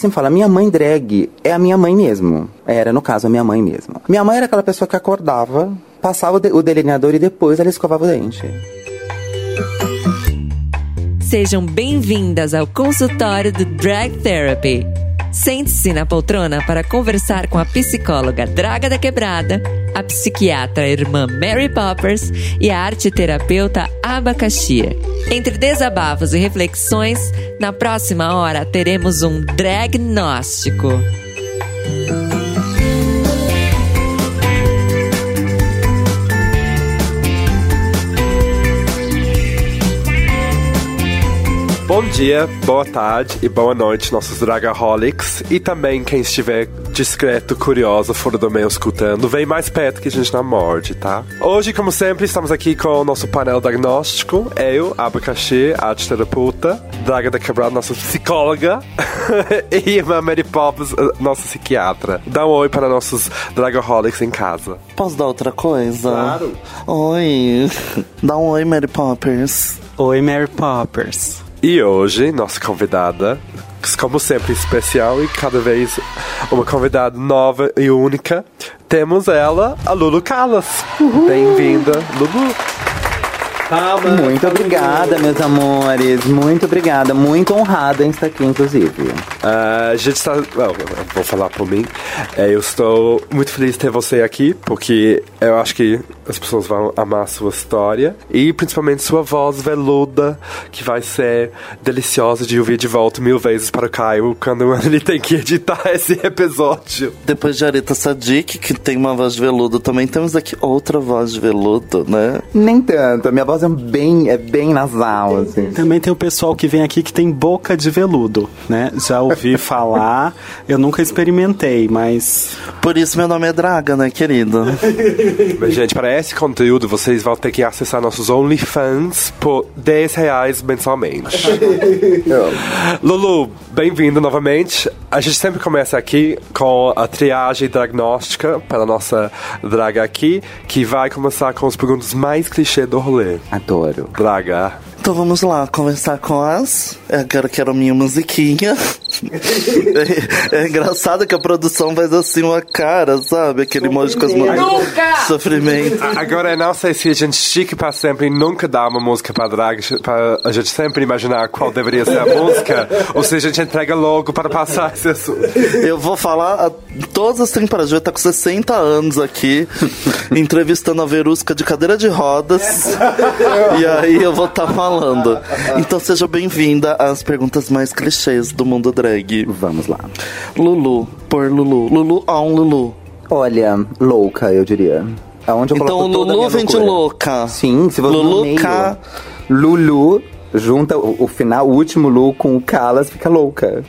sempre falo, a minha mãe drag é a minha mãe mesmo. Era, no caso, a minha mãe mesmo. Minha mãe era aquela pessoa que acordava, passava o, de o delineador e depois ela escovava o dente. Sejam bem-vindas ao consultório do Drag Therapy. Sente-se na poltrona para conversar com a psicóloga Draga da Quebrada, a psiquiatra irmã Mary Poppers e a arte-terapeuta Abacaxia. Entre desabafos e reflexões, na próxima hora teremos um dragnóstico. Bom dia, boa tarde e boa noite, nossos Dragaholics. E também quem estiver discreto, curioso, fora do meio escutando, vem mais perto que a gente não morde, tá? Hoje, como sempre, estamos aqui com o nosso painel diagnóstico. Eu, Abacaxi, arte terapeuta, Draga da Quebrada, nossa psicóloga, e a Mary Poppins, nossa psiquiatra. Dá um oi para nossos Dragaholics em casa. Posso dar outra coisa? Claro. Oi. Dá um oi, Mary Poppers. Oi, Mary Poppers. E hoje, nossa convidada, como sempre, especial e cada vez uma convidada nova e única, temos ela, a Lulu Calas. Bem-vinda, Lulu. Muito obrigada, meus amores. Muito obrigada. Muito honrada em estar aqui, inclusive. Ah, a gente está. Vou falar por mim. É, eu estou muito feliz de ter você aqui, porque eu acho que as pessoas vão amar a sua história e principalmente sua voz veluda, que vai ser deliciosa de ouvir de volta mil vezes para o Caio quando ele tem que editar esse episódio. Depois de Areta Sadik, que tem uma voz de veludo, também temos aqui outra voz de veludo, né? Nem tanto. A minha voz é bem, é bem nasal, assim. Também tem o pessoal que vem aqui que tem boca de veludo, né? Já ouvi falar, eu nunca experimentei, mas Por isso meu nome é Draga, né, querido? Mas, gente, para esse conteúdo, vocês vão ter que acessar nossos OnlyFans por 10 reais mensalmente. Lulu, bem-vindo novamente. A gente sempre começa aqui com a triagem diagnóstica para a nossa draga aqui, que vai começar com as perguntas mais clichê do rolê. Adoro. Draga. Então vamos lá, conversar com as. Eu agora quero a minha musiquinha. É, é engraçado que a produção faz assim uma cara, sabe? Aquele emoji com as mãos. Sofrimento. Agora, eu não sei se a gente chique para sempre e nunca dá uma música para draga, para a gente sempre imaginar qual deveria ser a música, ou se a gente entrega logo para passar esse assunto. Eu vou falar a todas as temporadas. Eu tá com 60 anos aqui, entrevistando a Verusca de cadeira de rodas. e aí eu vou estar falando. Então seja bem-vinda às perguntas mais clichês do mundo drag. Vamos lá. Lulu, por Lulu. Lulu on Lulu. Olha, louca, eu diria. Aonde eu Então Lulu vem de louca. Sim, se você Lulu meio, Ca- Lulu junta o, o final, o último Lu com o Calas, fica louca.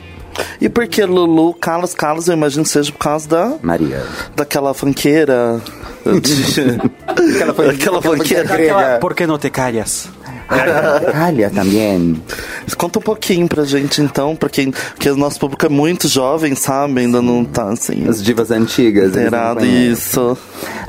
E por que Lulu, Carlos, Carlos, eu imagino que seja por causa da. Maria. daquela funkeira. de- Aquela aquela foi grega. por que não te calhas? Calha também. Conta um pouquinho pra gente então, pra quem. Porque o nosso público é muito jovem, sabe? Ainda não tá assim. As divas antigas. conhecem. isso.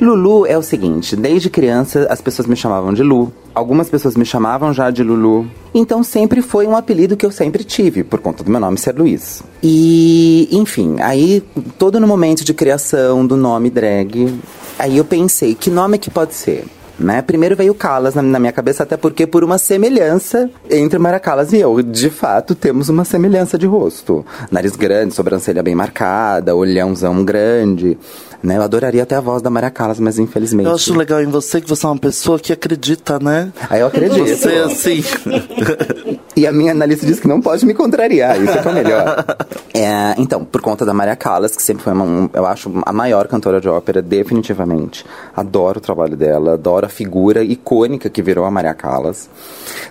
Lulu é o seguinte, desde criança as pessoas me chamavam de Lu. Algumas pessoas me chamavam já de Lulu. Então sempre foi um apelido que eu sempre tive, por conta do meu nome ser Luiz. E, enfim, aí todo no momento de criação do nome drag, aí eu pensei, que nome que pode ser? Né? Primeiro veio Calas na, na minha cabeça, até porque por uma semelhança entre Mara Callas e eu. De fato, temos uma semelhança de rosto. Nariz grande, sobrancelha bem marcada, olhãozão grande. Né? Eu adoraria até a voz da Mara Callas, mas infelizmente. Eu acho legal em você que você é uma pessoa que acredita, né? Aí eu acredito. Você, assim. E a minha analista diz que não pode me contrariar, isso é o melhor. É, então, por conta da Maria Callas, que sempre foi, uma, um- eu acho, a maior cantora de ópera, definitivamente. Adoro o trabalho dela, adoro a figura icônica que virou a Maria Callas.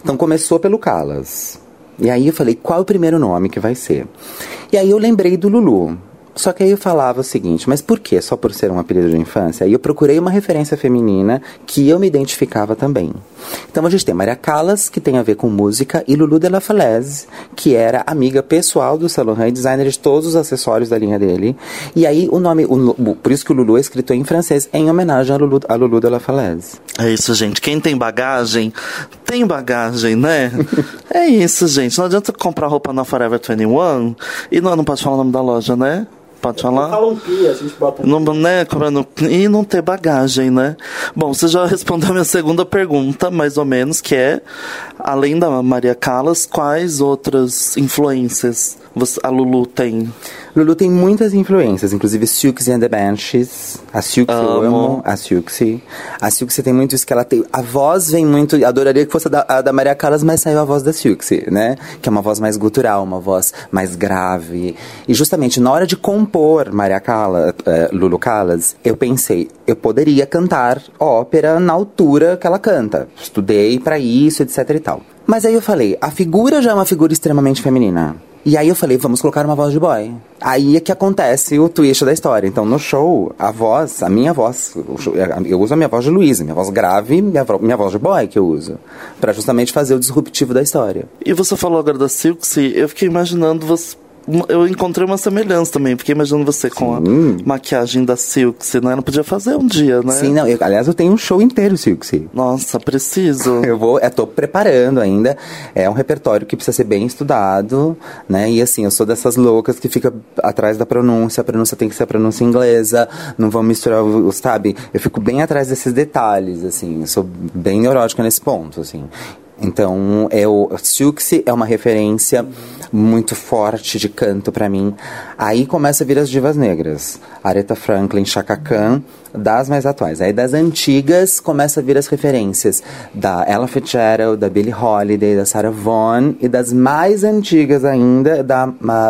Então começou pelo Callas. E aí eu falei, qual é o primeiro nome que vai ser? E aí eu lembrei do Lulu. Só que aí eu falava o seguinte, mas por que? Só por ser um apelido de infância? Aí eu procurei uma referência feminina que eu me identificava também. Então a gente tem Maria Callas, que tem a ver com música, e Lulu de la Falaise, que era amiga pessoal do Saint Laurent designer de todos os acessórios da linha dele. E aí o nome, o, por isso que o Lulu é escrito em francês, em homenagem a Lulu, a Lulu de la Falaise. É isso, gente. Quem tem bagagem, tem bagagem, né? é isso, gente. Não adianta comprar roupa na Forever 21 e não, não pode falar o nome da loja, né? Pode falar? Pi, a gente bota um Não, né, e não ter bagagem, né? Bom, você já respondeu a minha segunda pergunta, mais ou menos, que é, além da Maria Callas, quais outras influências a Lulu tem? Lulu tem muitas influências, inclusive Silksy and the Banshees. A Silksy eu Amo. a Silksy. A Silksy tem muito isso que ela tem. A voz vem muito. Adoraria que fosse a da, a da Maria Callas, mas saiu a voz da Silksy, né? Que é uma voz mais gutural, uma voz mais grave. E justamente na hora de compor Maria Callas, eh, Lulu Callas, eu pensei, eu poderia cantar ópera na altura que ela canta. Estudei pra isso, etc e tal. Mas aí eu falei, a figura já é uma figura extremamente feminina. E aí eu falei, vamos colocar uma voz de boy. Aí é que acontece o twist da história. Então, no show, a voz, a minha voz, show- eu uso a minha voz de Luísa, minha voz grave, minha, minha voz de boy que eu uso. Pra justamente fazer o disruptivo da história. E você falou agora da Silksy, eu fiquei imaginando você. Eu encontrei uma semelhança também, fiquei imaginando você com a maquiagem da Silksy, né? Ela podia fazer um dia, né? Sim, não, eu- aliás, eu tenho um show inteiro, Silksy. Nossa, preciso. Eu vou, eu tô preparando ainda. É um repertório que precisa ser bem estudado, né? E assim, eu sou dessas loucas que fica atrás da pronúncia, a pronúncia tem que ser a pronúncia inglesa, não vão misturar, os, sabe? Eu fico bem atrás desses detalhes, assim. Eu sou bem neurótica nesse ponto, assim. Então, eu, Silksy é uma referência muito forte de canto pra mim. Aí começa a vir as divas negras. Aretha Franklin, Chaka Khan, das mais atuais. Aí das antigas começa a vir as referências da Ella Fitzgerald, da Billie Holiday, da Sarah Vaughan e das mais antigas ainda da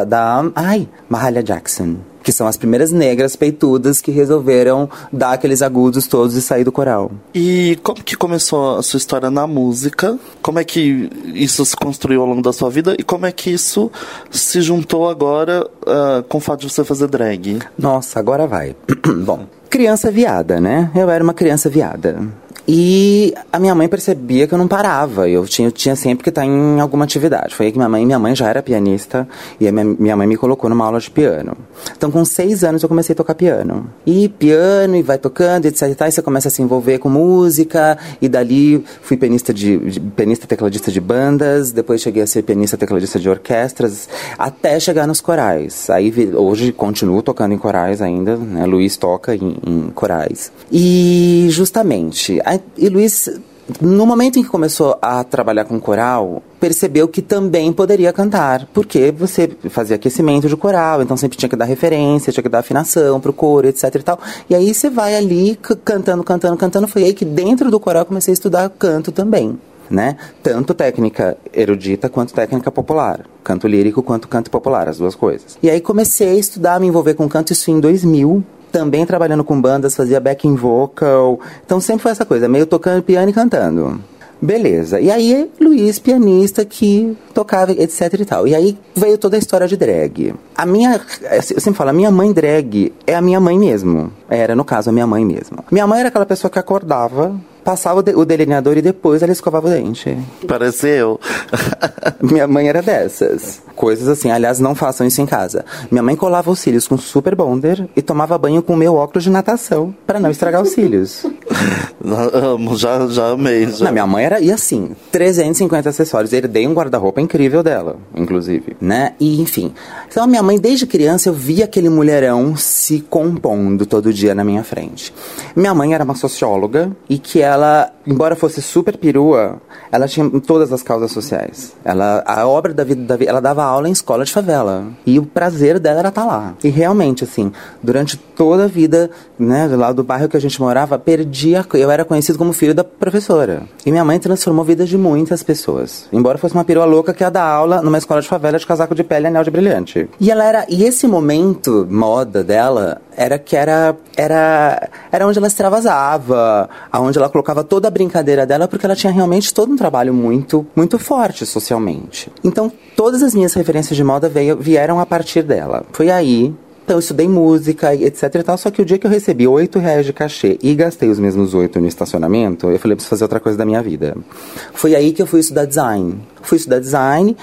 da ai, Mahalia Jackson. Que são as primeiras negras peitudas que resolveram dar aqueles agudos todos e sair do coral. E como que começou a sua história na música? Como é que isso se construiu ao longo da sua vida? E como é que isso se juntou agora ah, com o fato de você fazer drag? Nossa, agora vai. Bom, criança viada, né? Eu era uma criança viada. E a minha mãe percebia que eu não parava. Eu tinha, eu tinha sempre que estar em alguma atividade. Foi aí que minha mãe, minha mãe já era pianista e minha, minha mãe me colocou numa aula de piano. Então, com seis anos, eu comecei a tocar piano. E piano, e vai tocando, etc e você começa a se envolver com música. E dali fui pianista de, de pianista tecladista de bandas. Depois cheguei a ser pianista tecladista de orquestras, até chegar nos corais. Aí hoje continuo tocando em corais ainda, né? Luiz toca em, em corais. E justamente, a- e Luiz no momento em que começou a trabalhar com coral, percebeu que também poderia cantar, porque você fazia aquecimento de coral, então sempre tinha que dar referência, tinha que dar afinação pro coro, etc e tal. E aí você vai ali cantando, cantando, cantando. Foi aí que dentro do coral comecei a estudar canto também né? Tanto técnica erudita quanto técnica popular. Canto lírico quanto canto popular, as duas coisas. E aí comecei a estudar, a me envolver com canto, isso em 2000. Também trabalhando com bandas, fazia backing vocal. Então sempre foi essa coisa, meio tocando piano e cantando. Beleza. E aí, Luiz, pianista que tocava, etc e tal. E aí veio toda a história de drag. A minha, eu sempre falo, a minha mãe drag é a minha mãe mesmo. Era, no caso, a minha mãe mesmo. Minha mãe era aquela pessoa que acordava, passava o, de- o delineador e depois ela escovava o dente. Parece eu. Minha mãe era dessas. Coisas assim, aliás, não façam isso em casa. Minha mãe colava os cílios com super bonder e tomava banho com o meu óculos de natação para não estragar os cílios. Amo, já, já amei. Já. Não, minha mãe era, e assim, 350 acessórios. Herdei um guarda-roupa incrível dela, inclusive, né? E, enfim. Então, a minha mãe, desde criança, eu via aquele mulherão se compondo todo dia na minha frente. Minha mãe era uma socióloga e que ela, embora fosse super perua, ela tinha todas as causas sociais. Ela, a obra da vida, da vida, ela dava aula em escola de favela. E o prazer dela era estar lá. E realmente, assim, durante toda a vida, né, lá do bairro que a gente morava, perdia. Eu era conhecido como filho da professora. E minha mãe transformou vidas de muitas pessoas. Embora fosse uma perua louca que ia dar aula numa escola de favela de casaco de pele e anel de brilhante. E ela era. E esse momento moda dela era que era. Era, era onde ela extravasava, aonde ela colocava toda a brincadeira dela, porque ela tinha realmente todo um trabalho muito, muito forte socialmente. Então, todas as minhas referências de moda veio, vieram a partir dela. Foi aí Então eu estudei música, etc e tal. Só que o dia que eu recebi 8 reais de cachê e gastei os mesmos 8 no estacionamento, eu falei, preciso fazer outra coisa da minha vida. Foi aí que eu fui estudar design. Fui estudar design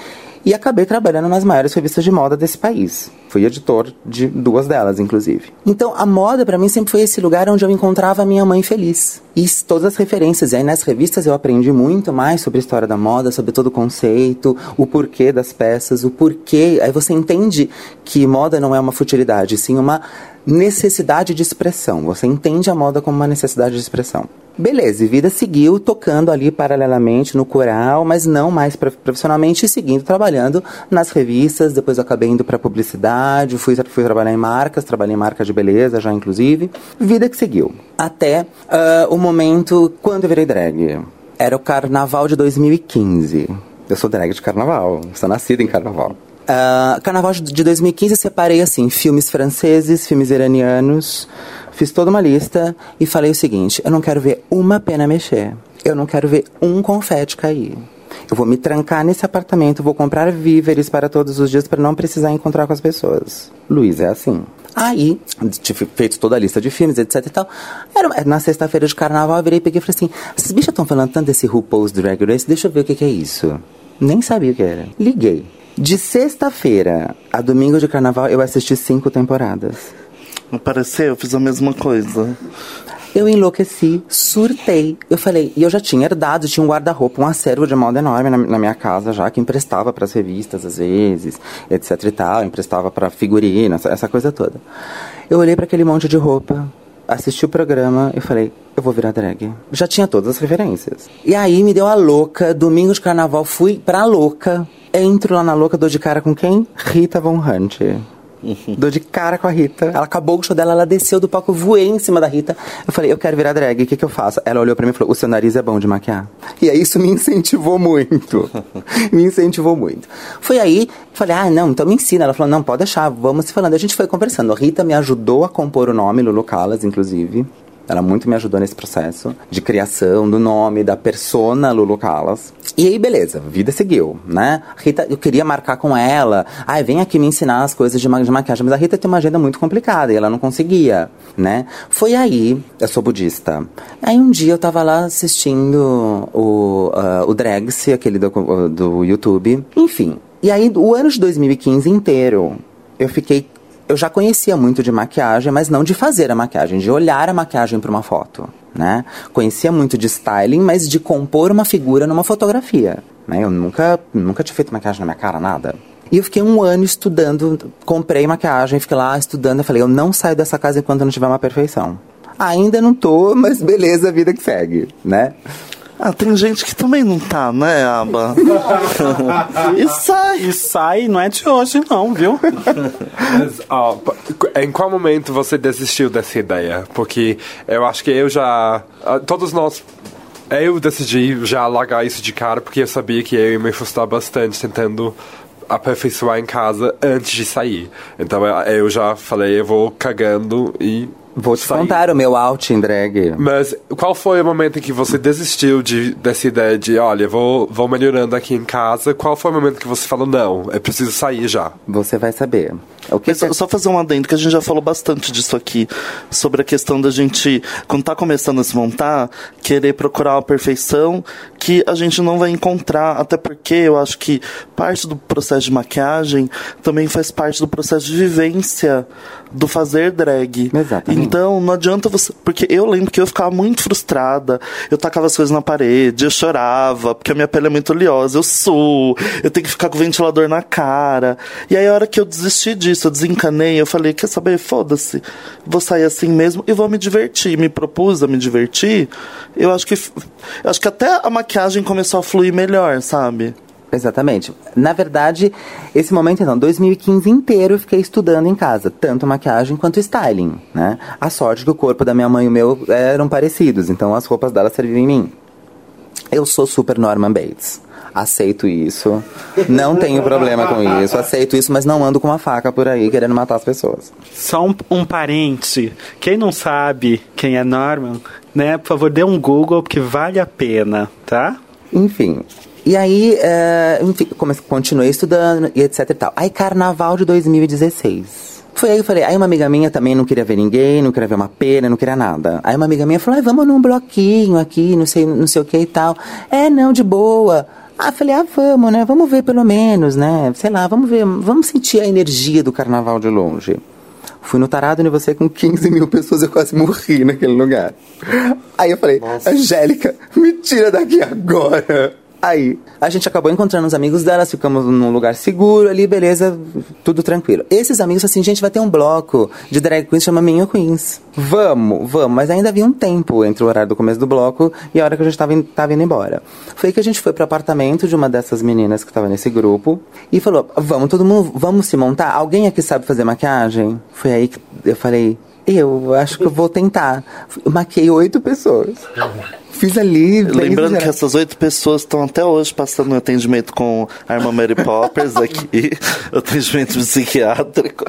e acabei trabalhando nas maiores revistas de moda desse país. Fui editor de duas delas, inclusive. Então, a moda para mim sempre foi esse lugar onde eu encontrava a minha mãe feliz. E todas as referências. E aí nas revistas eu aprendi muito mais sobre a história da moda, sobre todo o conceito, o porquê das peças, o porquê. Aí você entende que moda não é uma futilidade, sim uma necessidade de expressão. Você entende a moda como uma necessidade de expressão. Beleza, e vida seguiu tocando ali paralelamente no coral, mas não mais profissionalmente, e seguindo trabalhando nas revistas. Depois eu acabei indo para publicidade, fui, fui trabalhar em marcas, trabalhei em marca de beleza já, inclusive. Vida que seguiu. Até uh, o momento quando eu virei drag. Era o carnaval de 2015. Eu sou drag de carnaval, sou nascida em carnaval. Uh, carnaval de 2015 eu separei assim, filmes franceses, filmes iranianos, Fiz toda uma lista e falei o seguinte: eu não quero ver uma pena mexer. Eu não quero ver um confete cair. Eu vou me trancar nesse apartamento, vou comprar víveres para todos os dias para não precisar encontrar com as pessoas. Luiz é assim. Aí, tive feito toda a lista de filmes, etc e tal. Era, na sexta-feira de carnaval, eu virei e peguei e falei assim: esses bichos estão falando tanto desse RuPaul's Drag Race, deixa eu ver o que, que é isso. Nem sabia o que era. Liguei. De sexta-feira a domingo de carnaval, eu assisti cinco temporadas. Apareceu, eu fiz a mesma coisa. Eu enlouqueci, surtei. Eu falei, e eu já tinha herdado, tinha um guarda-roupa, um acervo de moda enorme na, na minha casa já, que emprestava para as revistas às vezes, etc e tal, emprestava para figurina, essa, essa coisa toda. Eu olhei para aquele monte de roupa, assisti o programa e falei, eu vou virar drag. Já tinha todas as referências. E aí me deu a louca, domingo de carnaval, fui pra louca. Entro lá na louca, dou de cara com quem? Rita Von Hunt. Dou de cara com a Rita. Ela acabou o show dela, ela desceu do palco, voei em cima da Rita. Eu falei, eu quero virar drag, o que, que eu faço? Ela olhou pra mim e falou, o seu nariz é bom de maquiar. E aí isso me incentivou muito. me incentivou muito. Foi aí, falei, ah, não, então me ensina. Ela falou, não, pode deixar, vamos se falando. A gente foi conversando. A Rita me ajudou a compor o nome, Lulu Calas, inclusive. Ela muito me ajudou nesse processo de criação do nome, da persona Lulu Calas. E aí, beleza, vida seguiu, né? Rita, eu queria marcar com ela. Ai, vem aqui me ensinar as coisas de, ma de maquiagem. Mas a Rita tem uma agenda muito complicada e ela não conseguia, né? Foi aí, eu sou budista. Aí um dia eu tava lá assistindo o, uh, o Drags, aquele do, do YouTube. Enfim. E aí, o ano de 2015 inteiro, eu fiquei eu já conhecia muito de maquiagem, mas não de fazer a maquiagem, de olhar a maquiagem para uma foto, né? Conhecia muito de styling, mas de compor uma figura numa fotografia, né? Eu nunca, nunca tinha feito maquiagem na minha cara, nada. E eu fiquei um ano estudando, comprei maquiagem, fiquei lá estudando, eu falei, eu não saio dessa casa enquanto não tiver uma perfeição. Ainda não tô, mas beleza, a vida que segue, né? Ah, tem gente que também não tá, né, Aba? e sai. E sai, não é de hoje, não, viu? Mas, ó, em qual momento você desistiu dessa ideia? Porque eu acho que eu já. Ah, todos nós eu decidi já largar isso de cara porque eu sabia que eu ia me frustrar bastante tentando aperfeiçoar em casa antes de sair. Então eu já falei, eu vou cagando e Vou te contar o meu out em drag. Mas qual foi o momento em que você desistiu de, dessa ideia de, olha, vou, vou melhorando aqui em casa? Qual foi o momento que você falou, não, é preciso sair já? Você vai saber. O que só, só, fazer um adendo, que a gente já falou bastante disso aqui, sobre a questão da gente, quando tá começando a se montar, querer procurar a perfeição que a gente não vai encontrar, até porque eu acho que parte do processo de maquiagem também faz parte do processo de vivência do fazer drag. Exatamente. Então, não adianta você. Porque eu lembro que eu ficava muito frustrada. Eu tacava as coisas na parede, eu chorava, porque a minha pele é muito oleosa, eu suo, eu tenho que ficar com o ventilador na cara. E aí, a hora que eu desisti disso, eu desencanei, eu falei: quer saber? Foda-se. Vou sair assim mesmo e vou me divertir. Me propus a me divertir. Eu acho que. Eu acho que até a maquiagem começou a fluir melhor, sabe? Exatamente. Na verdade, esse momento, então, 2015 inteiro eu fiquei estudando em casa, tanto maquiagem quanto styling, né? A sorte que o corpo da minha mãe e o meu eram parecidos, então as roupas dela serviam em mim. Eu sou super Norman Bates. Aceito isso. Não tenho problema com isso. Aceito isso, mas não ando com uma faca por aí querendo matar as pessoas. Só um, um parente. Quem não sabe quem é Norman, né? Por favor, dê um Google, porque vale a pena, tá? Enfim, e aí, uh, enfim, comecei, continuei estudando e etc e tal. Aí, carnaval de 2016. Foi aí que eu falei, aí uma amiga minha também não queria ver ninguém, não queria ver uma pena, não queria nada. Aí uma amiga minha falou, ai, vamos num bloquinho aqui, não sei, não sei o que e tal. É, não, de boa. Ah, falei, ah, vamos, né? Vamos ver pelo menos, né? Sei lá, vamos ver, vamos sentir a energia do carnaval de longe. Fui no Tarado e você com 15 mil pessoas, eu quase morri naquele lugar. Aí eu falei, Angélica, me tira daqui agora. Aí, a gente acabou encontrando os amigos delas, ficamos num lugar seguro ali, beleza, tudo tranquilo. Esses amigos, assim, gente, vai ter um bloco de drag queens, chama Minho Queens. Vamos, vamos, mas ainda havia um tempo entre o horário do começo do bloco e a hora que a gente tava, in- tava indo embora. Foi que a gente foi pro apartamento de uma dessas meninas que tava nesse grupo e falou: vamos, todo mundo, vamos se montar? Alguém aqui sabe fazer maquiagem? Foi aí que eu falei: eu acho que eu vou tentar. Eu maquiei oito pessoas. Fiz ali. Lembrando que essas oito pessoas estão até hoje passando um atendimento com a irmã Mary Poppers aqui, atendimento psiquiátrico.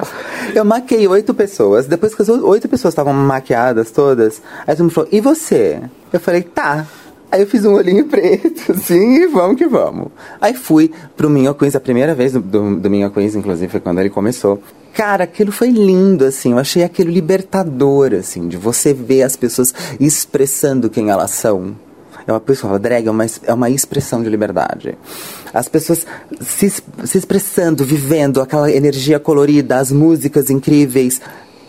Eu maquei oito pessoas. Depois que as oito pessoas estavam maquiadas todas, aí todo mundo falou, e você? Eu falei, tá. Aí eu fiz um olhinho preto, assim, e vamos que vamos. Aí fui pro Minho Queens, a primeira vez do, do, do Minho Queens, inclusive, foi quando ele começou. Cara, aquilo foi lindo, assim, eu achei aquilo libertador, assim, de você ver as pessoas expressando quem elas são. É uma pessoa, drag é uma, é uma expressão de liberdade. As pessoas se, se expressando, vivendo aquela energia colorida, as músicas incríveis.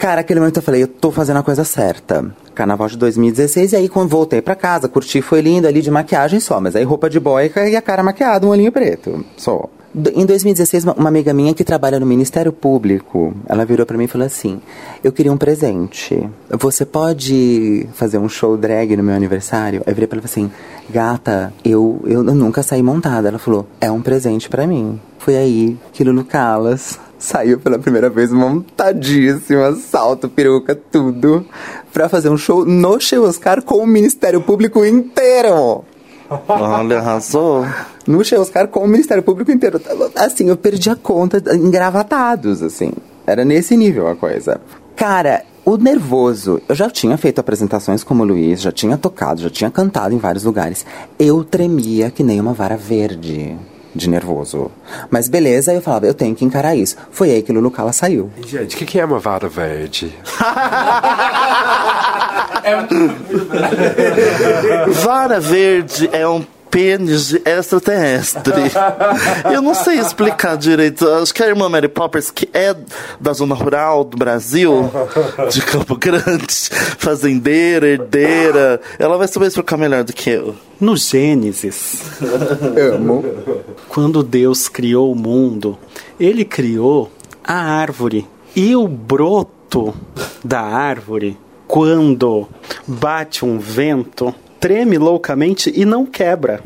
Cara, aquele momento eu falei, eu tô fazendo a coisa certa. Carnaval de 2016, e aí quando voltei pra casa, curti, foi lindo ali de maquiagem só, mas aí roupa de boica e a cara maquiada, um olhinho preto, só. Em 2016, uma- amiga minha que trabalha no Ministério Público, ela virou pra mim e falou assim: Eu queria um presente. Você pode fazer um show drag no meu aniversário? Eu virei pra ela assim: Gata, eu, eu nunca saí montada. Ela falou: É um presente pra mim. Foi aí que Lulu Calas saiu pela primeira vez montadíssima, salto, peruca, tudo, pra fazer um show no Show Oscar com o Ministério Público inteiro Olha, arrasou. no Che Oscar com o Ministério Público inteiro. Assim, eu perdi a conta, engravatados, assim. Era nesse nível a coisa. Cara, o nervoso, eu já tinha feito apresentações como o Luiz, já tinha tocado, já tinha cantado em vários lugares. Eu tremia que nem uma vara verde de nervoso. Mas beleza, eu falava, eu tenho que encarar isso. Foi aí que Lulu Cala saiu. Gente, o que, que é uma vara verde? Vara verde é um pênis de extraterrestre. Eu não sei explicar direito. Acho que a irmã Mary Poppers, que é da zona rural do Brasil, de Campo Grande, fazendeira, herdeira, ela vai saber explicar melhor do que eu. No Gênesis, Amo. quando Deus criou o mundo, ele criou a árvore. E o broto da árvore, quando bate um vento, treme loucamente e não quebra.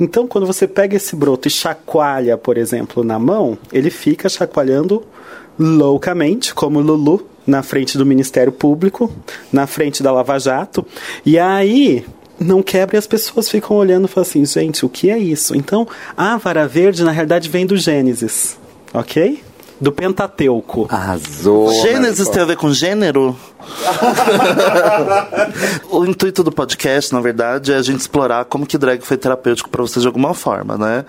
Então, quando você pega esse broto e chacoalha, por exemplo, na mão, ele fica chacoalhando loucamente, como Lulu, na frente do Ministério Público, na frente da Lava Jato. E aí, não quebra e as pessoas ficam olhando e falam assim, gente, o que é isso? Então, a vara verde, na realidade, vem do Gênesis, ok? Do Pentateuco. Arrasou. Gênesis tem a ver com gênero? o intuito do podcast, na verdade, é a gente explorar como que drag foi terapêutico pra você de alguma forma, né?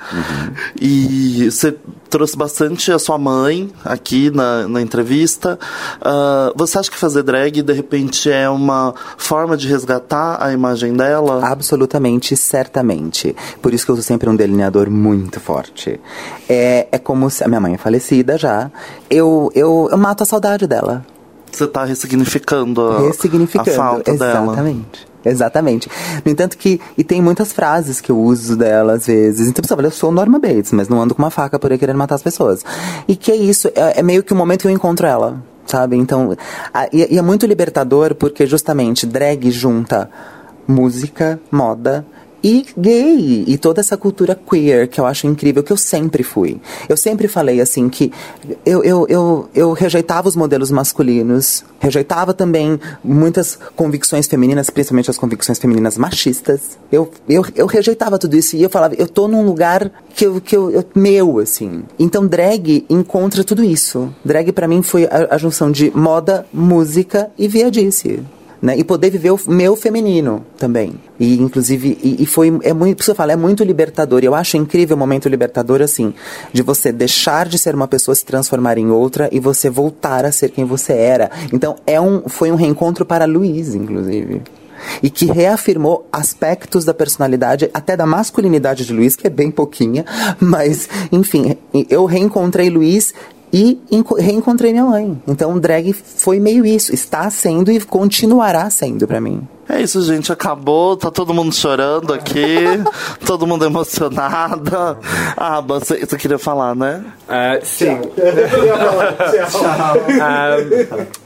E você trouxe bastante a sua mãe aqui na, na entrevista. Ah, você acha que fazer drag, de repente, é uma forma de resgatar a imagem dela? Absolutamente, certamente. Por isso que eu sou sempre um delineador muito forte. É, é como se a minha mãe é falecida já. Eu, eu, eu mato a saudade dela. Você tá ressignificando a, Ressignificando. a falta dela. Exatamente. Exatamente. No entanto que, e tem muitas frases que eu uso dela às vezes. Então, pessoal, eu sou Norma Bates, mas não ando com uma faca por aí querendo matar as pessoas. E que é isso, é, é meio que o momento que eu encontro ela, sabe? Então, a- e, e é muito libertador porque justamente drag junta música, moda e gay e toda essa cultura queer que eu acho incrível, que eu sempre fui. Eu sempre falei assim que eu, eu, eu, eu rejeitava os modelos masculinos, rejeitava também muitas convicções femininas, principalmente as convicções femininas machistas. Eu, eu, eu rejeitava tudo isso e eu falava, eu tô num lugar que eu, que eu, eu meu, assim. Então drag encontra tudo isso. Drag pra mim foi a, a junção de moda, música e viadice. Né? E poder viver o meu feminino também. E inclusive, e, e foi é muito, você fala, é muito libertador. Eu acho incrível o momento libertador assim, de você deixar de ser uma pessoa se transformar em outra e você voltar a ser quem você era. Então, é um foi um reencontro para Luiz, inclusive e que reafirmou aspectos da personalidade, até da masculinidade de Luiz, que é bem pouquinha, mas, enfim, eu reencontrei Luiz e reencontrei minha mãe. Então, drag foi meio isso, está sendo e continuará sendo para mim. É isso, gente. Acabou. Tá todo mundo chorando aqui. todo mundo emocionado. Ah, você, você queria falar, né? Uh, sim.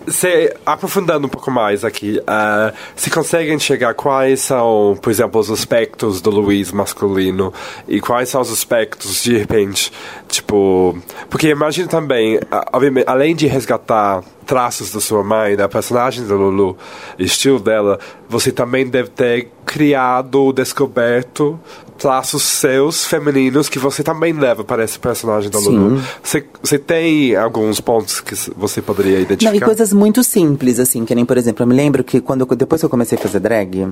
se, aprofundando um pouco mais aqui, uh, se conseguem chegar quais são, por exemplo, os aspectos do Luiz masculino e quais são os aspectos, de repente, tipo... Porque imagino também, obviamente, além de resgatar traços da sua mãe, da personagem da Lulu, estilo dela, você também deve ter criado, descoberto traços seus femininos que você também leva para esse personagem da Lulu. Você, você tem alguns pontos que você poderia identificar? Não, e coisas muito simples, assim, que nem, por exemplo, eu me lembro que quando depois que eu comecei a fazer drag,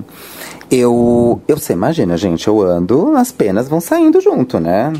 eu. Eu você imagina, gente, eu ando, as penas vão saindo junto, né?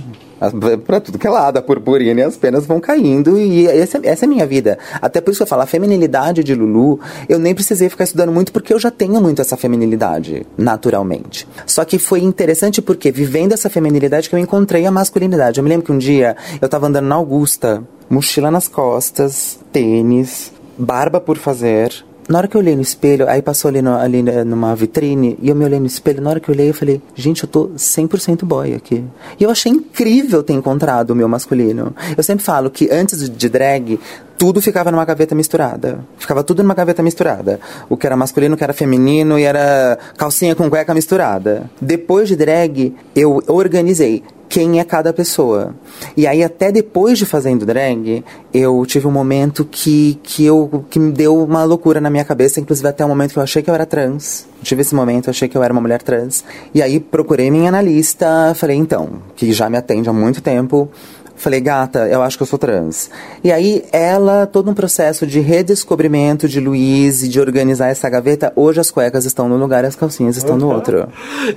Pra tudo que é lado, a purpurina e as penas vão caindo e essa, essa é a minha vida. Até por isso que eu falo, a feminilidade de Lulu, eu nem precisei ficar estudando muito porque eu já tenho muito essa feminilidade, naturalmente. Só que foi interessante porque vivendo essa feminilidade que eu encontrei a masculinidade. Eu me lembro que um dia eu tava andando na Augusta, mochila nas costas, tênis, barba por fazer, na hora que eu olhei no espelho, aí passou ali, no, ali numa vitrine, e eu me olhei no espelho, na hora que eu olhei, eu falei, gente, eu tô 100% boy aqui. E eu achei incrível ter encontrado o meu masculino. Eu sempre falo que antes de drag, tudo ficava numa gaveta misturada. Ficava tudo numa gaveta misturada. O que era masculino, o que era feminino, e era calcinha com cueca misturada. Depois de drag, eu organizei quem é cada pessoa. E aí até depois de fazendo drag, eu tive um momento que, que, eu, que me deu uma loucura na minha cabeça, inclusive até o momento que eu achei que eu era trans. tive esse momento, achei que eu era uma mulher trans. E aí procurei minha analista, falei, então, que já me atende há muito tempo, Falei, gata, eu acho que eu sou trans. E aí, ela, todo um processo de redescobrimento de Luiz e de organizar essa gaveta. Hoje as cuecas estão num lugar e as calcinhas estão no outro.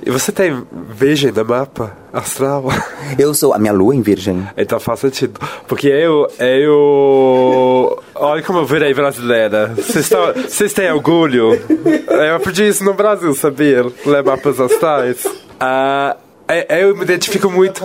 E você tem virgem no mapa astral? Eu sou a minha lua em virgem. Então faz sentido. Porque eu. eu olha como eu virei brasileira. Vocês têm orgulho? Eu aprendi isso no Brasil, sabia? Ler mapas astrais. Ah. Uh, é, é, eu me identifico muito,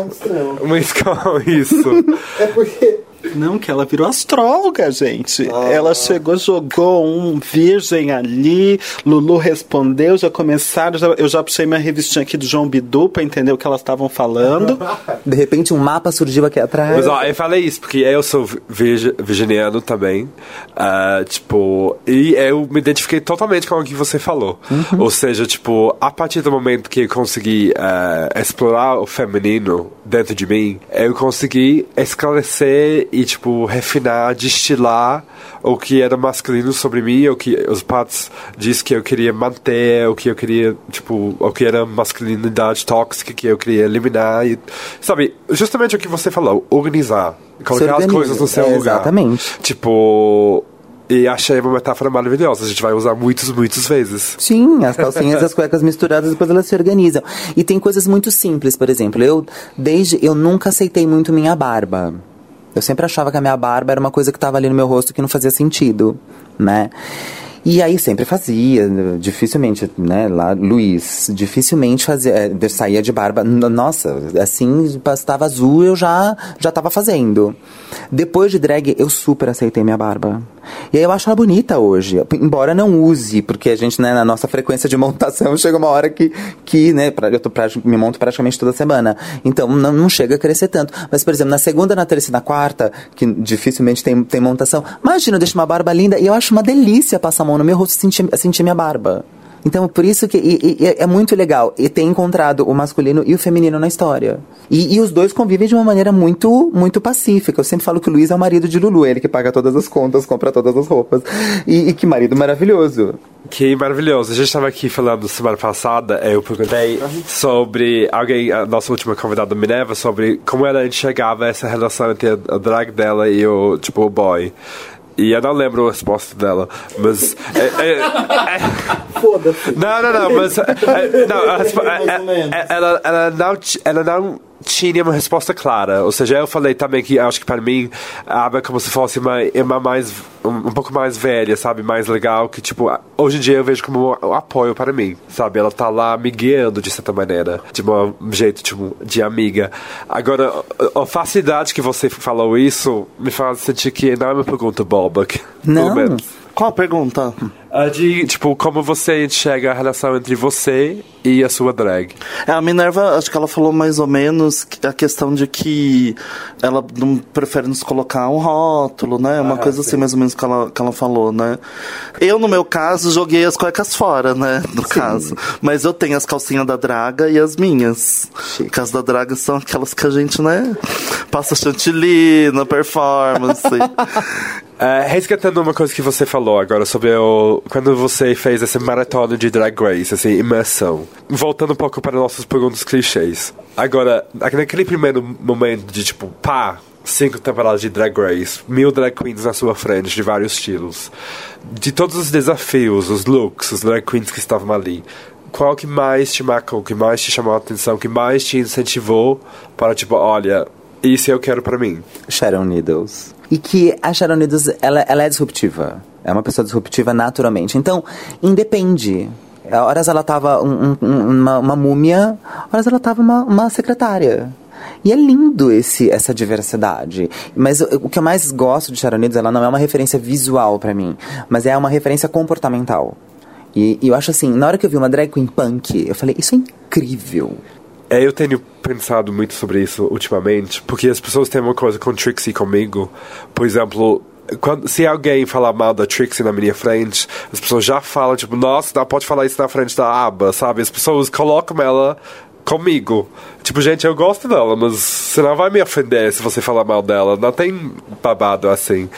muito com isso. É porque não, que ela virou astróloga, gente. Ah. Ela chegou, jogou um virgem ali, Lulu respondeu, já começaram, já, eu já puxei minha revistinha aqui do João Bidu pra entender o que elas estavam falando. De repente um mapa surgiu aqui atrás. Mas ó, eu falei isso, porque eu sou virg, virginiano também. Uh, tipo, e eu me identifiquei totalmente com o que você falou. Uhum. Ou seja, tipo, a partir do momento que eu consegui uh, explorar o feminino dentro de mim, eu consegui esclarecer e, tipo, refinar, destilar o que era masculino sobre mim, o que os patos disse que eu queria manter, o que eu queria, tipo, o que era masculinidade tóxica que eu queria eliminar. E, sabe, justamente o que você falou, organizar. Colocar as coisas no seu é, lugar. Exatamente. Tipo, e achei uma metáfora maravilhosa. A gente vai usar muitas, muitas vezes. Sim, as calcinhas e as cuecas misturadas, depois elas se organizam. E tem coisas muito simples, por exemplo. Eu, desde, eu nunca aceitei muito minha barba. Eu sempre achava que a minha barba era uma coisa que estava ali no meu rosto que não fazia sentido, né? E aí sempre fazia, dificilmente, né? Lá, Luiz, dificilmente fazia, é, saía de barba. Nossa, assim, estava azul, eu já já tava fazendo. Depois de drag, eu super aceitei minha barba. E aí eu acho ela bonita hoje, embora não use, porque a gente, né, na nossa frequência de montação, chega uma hora que, que né, eu tô me monto praticamente toda semana. Então não, não chega a crescer tanto. Mas, por exemplo, na segunda, na terça e na quarta, que dificilmente tem, tem montação, imagina, eu deixo uma barba linda e eu acho uma delícia passar a mão no meu rosto e sentir minha barba. Então, por isso que e, e, é muito legal e ter encontrado o masculino e o feminino na história. E, e, os dois convivem de uma maneira muito, muito pacífica. Eu sempre falo que o Luiz é o marido de Lulu, ele que paga todas as contas, compra todas as roupas. E, e que marido maravilhoso. Que maravilhoso. A gente estava aqui falando semana passada, eu perguntei sobre alguém, a nossa última convidada Minerva, sobre como ela enxergava essa relação entre a drag dela e o, tipo, o boy. E eu não lembro a resposta dela, mas. É, é, é, Foda-se. não, não, não, mas. é, é, não, a Mais é, ela, ela, não, ela não tinha uma resposta clara. Ou seja, eu falei também que acho que para mim a aba é como se fosse uma, uma mais. Um, um pouco mais velha, sabe? Mais legal, que tipo, hoje em dia eu vejo como um apoio para mim, sabe? Ela tá lá me guiando de certa maneira, de um jeito, tipo, de amiga. Agora, a, facilidade que você falou isso me faz sentir que não é uma pergunta boba. Não. Qual a pergunta? De, tipo, como você enxerga a relação entre você e a sua drag. É, a Minerva, acho que ela falou mais ou menos a questão de que ela não prefere nos colocar um rótulo, né? Uma coisa assim, mais ou menos, que ela, que ela falou, né? Eu, no meu caso, joguei as cuecas fora, né? No caso. Mas eu tenho as calcinhas da Draga e as minhas. Que as da Draga são aquelas que a gente, né? Passa chantilly na performance. É, resgatando uma coisa que você falou agora sobre o, quando você fez essa maratona de Drag Race, assim, imersão. Voltando um pouco para nossos perguntas clichês. Agora, naquele primeiro momento de tipo, pá, cinco temporadas de Drag Race, mil drag queens na sua frente, de vários estilos. De todos os desafios, os looks, os drag queens que estavam ali. Qual que mais te marcou, que mais te chamou a atenção, que mais te incentivou para, tipo, olha, isso eu quero pra mim? Sharon Needles. E que a Sharon Needles, ela, ela é disruptiva. É uma pessoa disruptiva naturalmente. Então, independe. Horas ela tava um- um- uma, uma múmia, horas ela tava uma, uma secretária. E é lindo esse, essa diversidade. Mas o, o que eu mais gosto de Sharon Needles, ela não é uma referência visual pra mim, mas é uma referência comportamental. E, e eu acho assim, na hora que eu vi uma drag queen punk, eu falei, isso é incrível. É, eu tenho pensado muito sobre isso ultimamente, porque as pessoas têm uma coisa com Trixie comigo. Por exemplo, quando, se alguém falar mal da Trixie na minha frente, as pessoas já falam, tipo, nossa, não pode falar isso na frente da aba, sabe? As pessoas colocam ela comigo. Tipo, gente, eu gosto dela, mas você não vai me ofender se você falar mal dela. Não tem babado assim.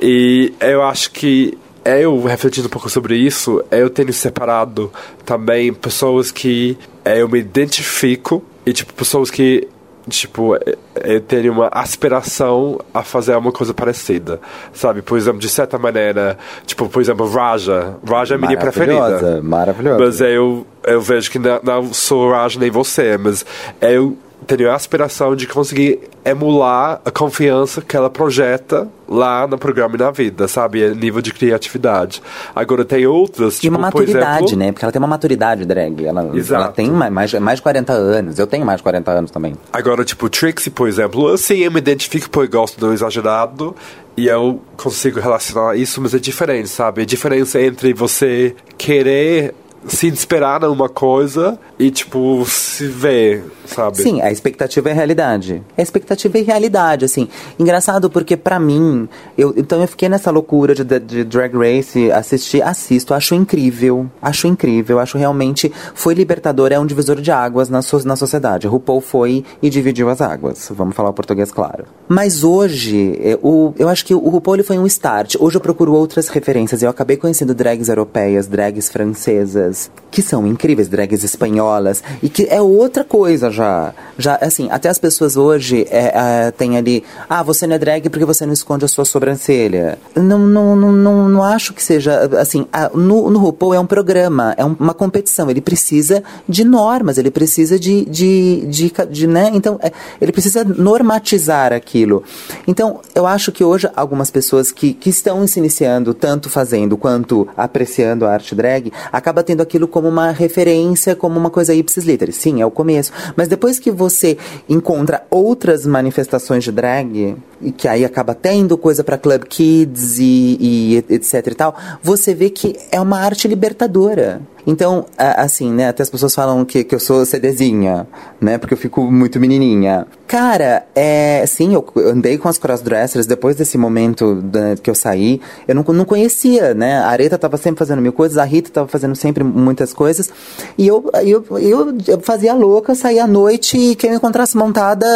E eu acho que eu refletindo um pouco sobre isso, eu tenho separado também pessoas que eh, eu me identifico e tipo pessoas que tipo eu tenho uma aspiração a fazer uma coisa parecida, sabe? Por exemplo, de certa maneira, tipo, por exemplo, Raja, Raja é a minha preferida. Maravilhosa, maravilhosa. Mas eu, eu vejo que não, não sou Raja nem você, mas eu tenho a aspiração de conseguir emular a confiança que ela projeta lá no programa e na vida, sabe? A nível de criatividade. Agora tem outras, E tipo, uma por maturidade, exemplo, né? Porque ela tem uma maturidade drag. Ela, Exato. ela tem mais, mais, de 40 anos. Eu tenho mais de 40 anos também. Agora, tipo, Trixie, por exemplo, assim, eu me identifico porque gosto do exagerado e eu consigo relacionar isso, mas é diferente, sabe? A diferença entre você querer se inspirar numa coisa e, tipo, se ver, sabe? Sim, a expectativa é a realidade. A expectativa é a realidade, assim. Engraçado porque, pra mim, eu, então eu fiquei nessa loucura de, de Drag Race, assistir, assisto, acho incrível. Acho incrível, acho realmente. Foi libertador, é um divisor de águas na, so, na sociedade. RuPaul foi e dividiu as águas. Vamos falar o português claro. Mas hoje, é, o, eu acho que o RuPaul ele foi um start. Hoje eu procuro outras referências. Eu acabei conhecendo drags europeias, drags francesas, que são incríveis, drags espanholas, e que é outra coisa já. Já, assim, até as pessoas hoje é, é, têm ali, ah, você não é drag porque você não esconde a sua sobrancelha. Não, não, não, não, não acho que seja, assim, a- no, no RuPaul é um programa, é um- uma competição, ele precisa de normas, ele precisa de, de, de, ca- de, né, então, é, ele precisa normatizar aquilo. Então, eu acho que hoje algumas pessoas que, que estão se iniciando, tanto fazendo quanto apreciando a arte drag, acaba tendo aquilo como uma referência, como uma coisa ipsis literis. Sim, é o começo. Mas depois que você encontra outras manifestações de drag, e que aí acaba tendo coisa pra Club Kids e, e etc e tal, você vê que é uma arte libertadora. Então, assim, né, até as pessoas falam que, que eu sou CDzinha, né, porque eu fico muito menininha. Cara, é, sim, eu andei com as crossdressers depois desse momento da- que eu saí, eu não, não conhecia, né, a Areta tava sempre fazendo mil coisas, a Rita tava fazendo sempre muitas coisas, e eu, eu, eu, eu fazia louca, saía à noite e quem eu encontrasse montada,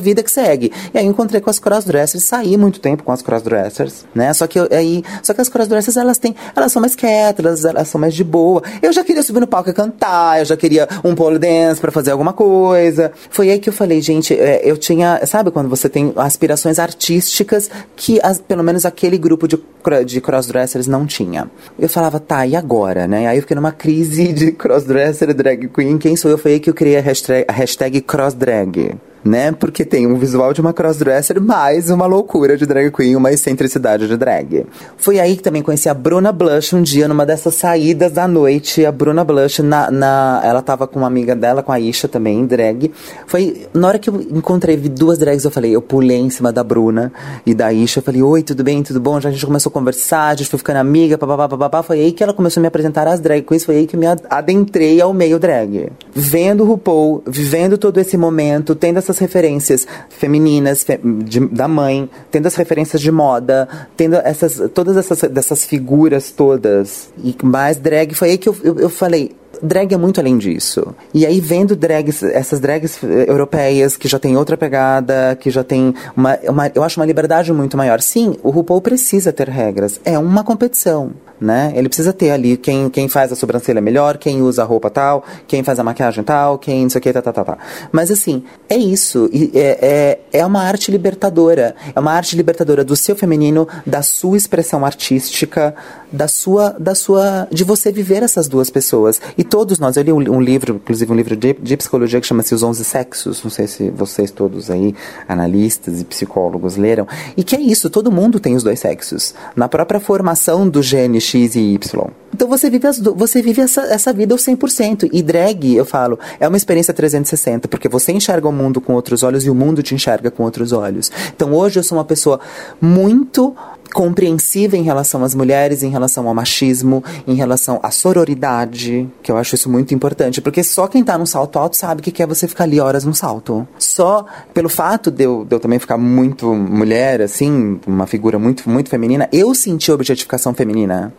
vida que segue. E aí encontrei com as crossdressers, saí muito tempo com as crossdressers, né, só que eu- aí, só que as crossdressers, elas têm, elas são mais quietas, elas, elas são mais de boa. Eu já queria subir no palco e cantar, eu já queria um pole dance pra fazer alguma coisa. Foi aí que eu falei, gente, é, eu tinha, sabe quando você tem aspirações artísticas que as, pelo menos aquele grupo de, de crossdressers não tinha. Eu falava, tá, e agora, né? Aí eu fiquei numa crise de crossdresser, drag queen, quem sou eu? Foi aí que eu criei a hashtag, a hashtag crossdrag né? Porque tem um visual de uma crossdresser mais uma loucura de drag queen, uma excentricidade de drag. Foi aí que também conheci a Bruna Blush um dia numa dessas saídas da noite. A Bruna Blush, na, na, ela tava com uma amiga dela, com a Isha também, drag. Foi na hora que eu encontrei, duas drags, eu falei, eu pulei em cima da Bruna e da Isha. Eu falei, oi, tudo bem, tudo bom? Já a gente começou a conversar, a gente foi ficando amiga, papapá, papapá. Foi aí que ela começou a me apresentar as drag queens, foi aí que eu me adentrei ao meio drag. Vendo o RuPaul, vivendo todo esse momento, tendo essas essas referências femininas fe, de, da mãe, tendo as referências de moda, tendo essas todas essas dessas figuras todas. E mais drag foi aí que eu, eu, eu falei, drag é muito além disso. E aí, vendo drags, essas drags europeias que já tem outra pegada, que já tem uma, uma. Eu acho uma liberdade muito maior. Sim, o RuPaul precisa ter regras. É uma competição né? Ele precisa ter ali quem, quem faz a sobrancelha melhor, quem usa a roupa tal, quem faz a maquiagem tal, quem não sei o que, tá, tá, tá, tá. Mas assim, é isso. É, é, é uma arte libertadora. É uma arte libertadora do seu feminino, da sua expressão artística, da sua, da sua, de você viver essas duas pessoas. E todos nós, eu li um, um livro, inclusive um livro de, de psicologia que chama-se Os Onze Sexos, não sei se vocês todos aí, analistas e psicólogos, leram, e que é isso, todo mundo tem os dois sexos. Na própria formação do gene X e Y. Então você vive, as, você vive essa, essa vida ao 100%. E drag, eu falo, é uma experiência 360, porque você enxerga o mundo com outros olhos e o mundo te enxerga com outros olhos. Então hoje eu sou uma pessoa muito compreensiva em relação às mulheres, em relação ao machismo, em relação à sororidade, que eu acho isso muito importante, porque só quem tá num salto alto sabe que quer você ficar ali horas no salto. Só pelo fato de eu, de eu também ficar muito mulher, assim, uma figura muito, muito feminina, eu senti objetificação feminina.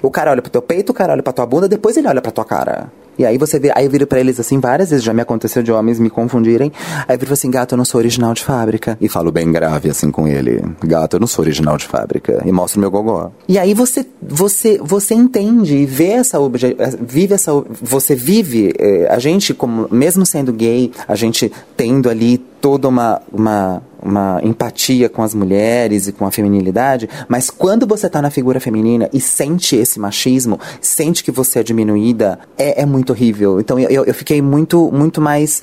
O cara olha pro teu peito, o cara olha pra tua bunda, depois ele olha pra tua cara. E aí você vê, aí eu viro pra eles assim, várias vezes já me aconteceu de homens me confundirem. Aí eu viro assim, gato, eu não sou original de fábrica. E falo bem grave assim com ele. Gato, eu não sou original de fábrica. E mostro meu gogó. E aí você, você, você entende e vê essa vive essa, você vive, eh, a gente como, mesmo sendo gay, a gente tendo ali toda uma, uma uma empatia com as mulheres e com a feminilidade, mas quando você tá na figura feminina e sente esse machismo, sente que você é diminuída, é, é muito horrível. Então eu, eu fiquei muito, muito mais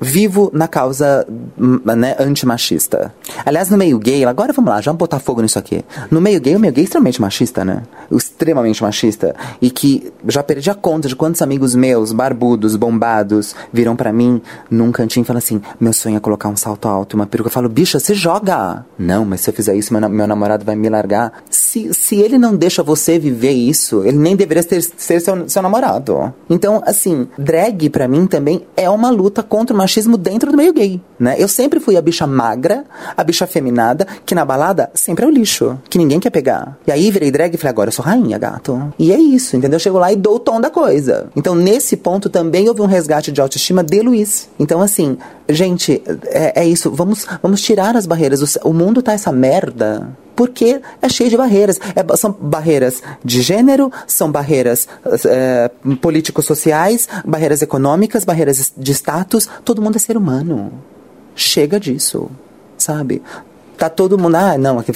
vivo na causa né, antimachista. Aliás, no meio gay, agora vamos lá, já vamos botar fogo nisso aqui. No meio gay, o meio gay é extremamente machista, né? Extremamente machista. E que já perdi a conta de quantos amigos meus, barbudos, bombados, viram para mim num cantinho e falam assim: meu sonho é colocar um salto alto e uma peruca. Eu falo, bicha, você joga! Não, mas se eu fizer isso, meu, meu namorado vai me largar. Se, se ele não deixa você viver isso, ele nem deveria ter, ser seu, seu namorado. Então, assim, drag para mim também é uma luta contra o machismo dentro do meio gay, né? Eu sempre fui a bicha magra, a bicha feminada, que na balada sempre é o lixo, que ninguém quer pegar. E aí virei drag e falei, agora eu sou rainha, gato. E é isso, entendeu? Eu chego lá e dou o tom da coisa. Então, nesse ponto também houve um resgate de autoestima de Luiz. Então, assim, gente, é, é isso. Vamos, vamos tirar as barreiras. O, o mundo tá essa merda porque é cheio de barreiras. É, são barreiras de gênero, são barreiras é, político-sociais, barreiras econômicas, barreiras de status. Todo mundo é ser humano. Chega disso, sabe? Tá todo mundo. Ah, não, aqui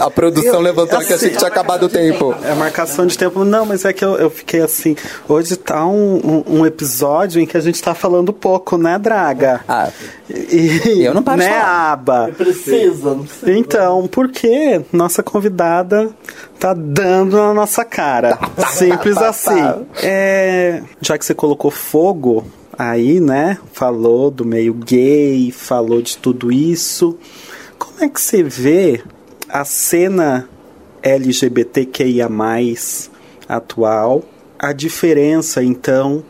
a produção eu, levantou assim, que achei que tinha acabado o tempo. É marcação de tempo. Não, mas é que eu, eu fiquei assim. Hoje tá um, um, um, episódio em que a gente tá falando pouco, né, Draga? Ah. E, eu não paro né, Aba? Precisa, não precisa. Então, porque nossa convidada tá dando na nossa cara. Tá, tá, Simples tá, tá assim. Tá. É, já que você colocou fogo aí, né? Falou do meio gay, falou de tudo isso. Como é que você vê a cena LGBTQIA atual? A diferença, então,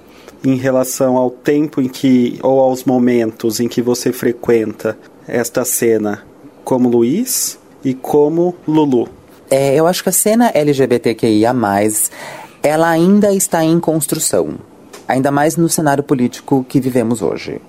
em relação ao tempo em que, ou aos momentos em que você frequenta esta cena, como Luiz e como Lulu? É, eu acho que a cena LGBTQIA, ela ainda está em construção ainda mais no cenário político que vivemos hoje.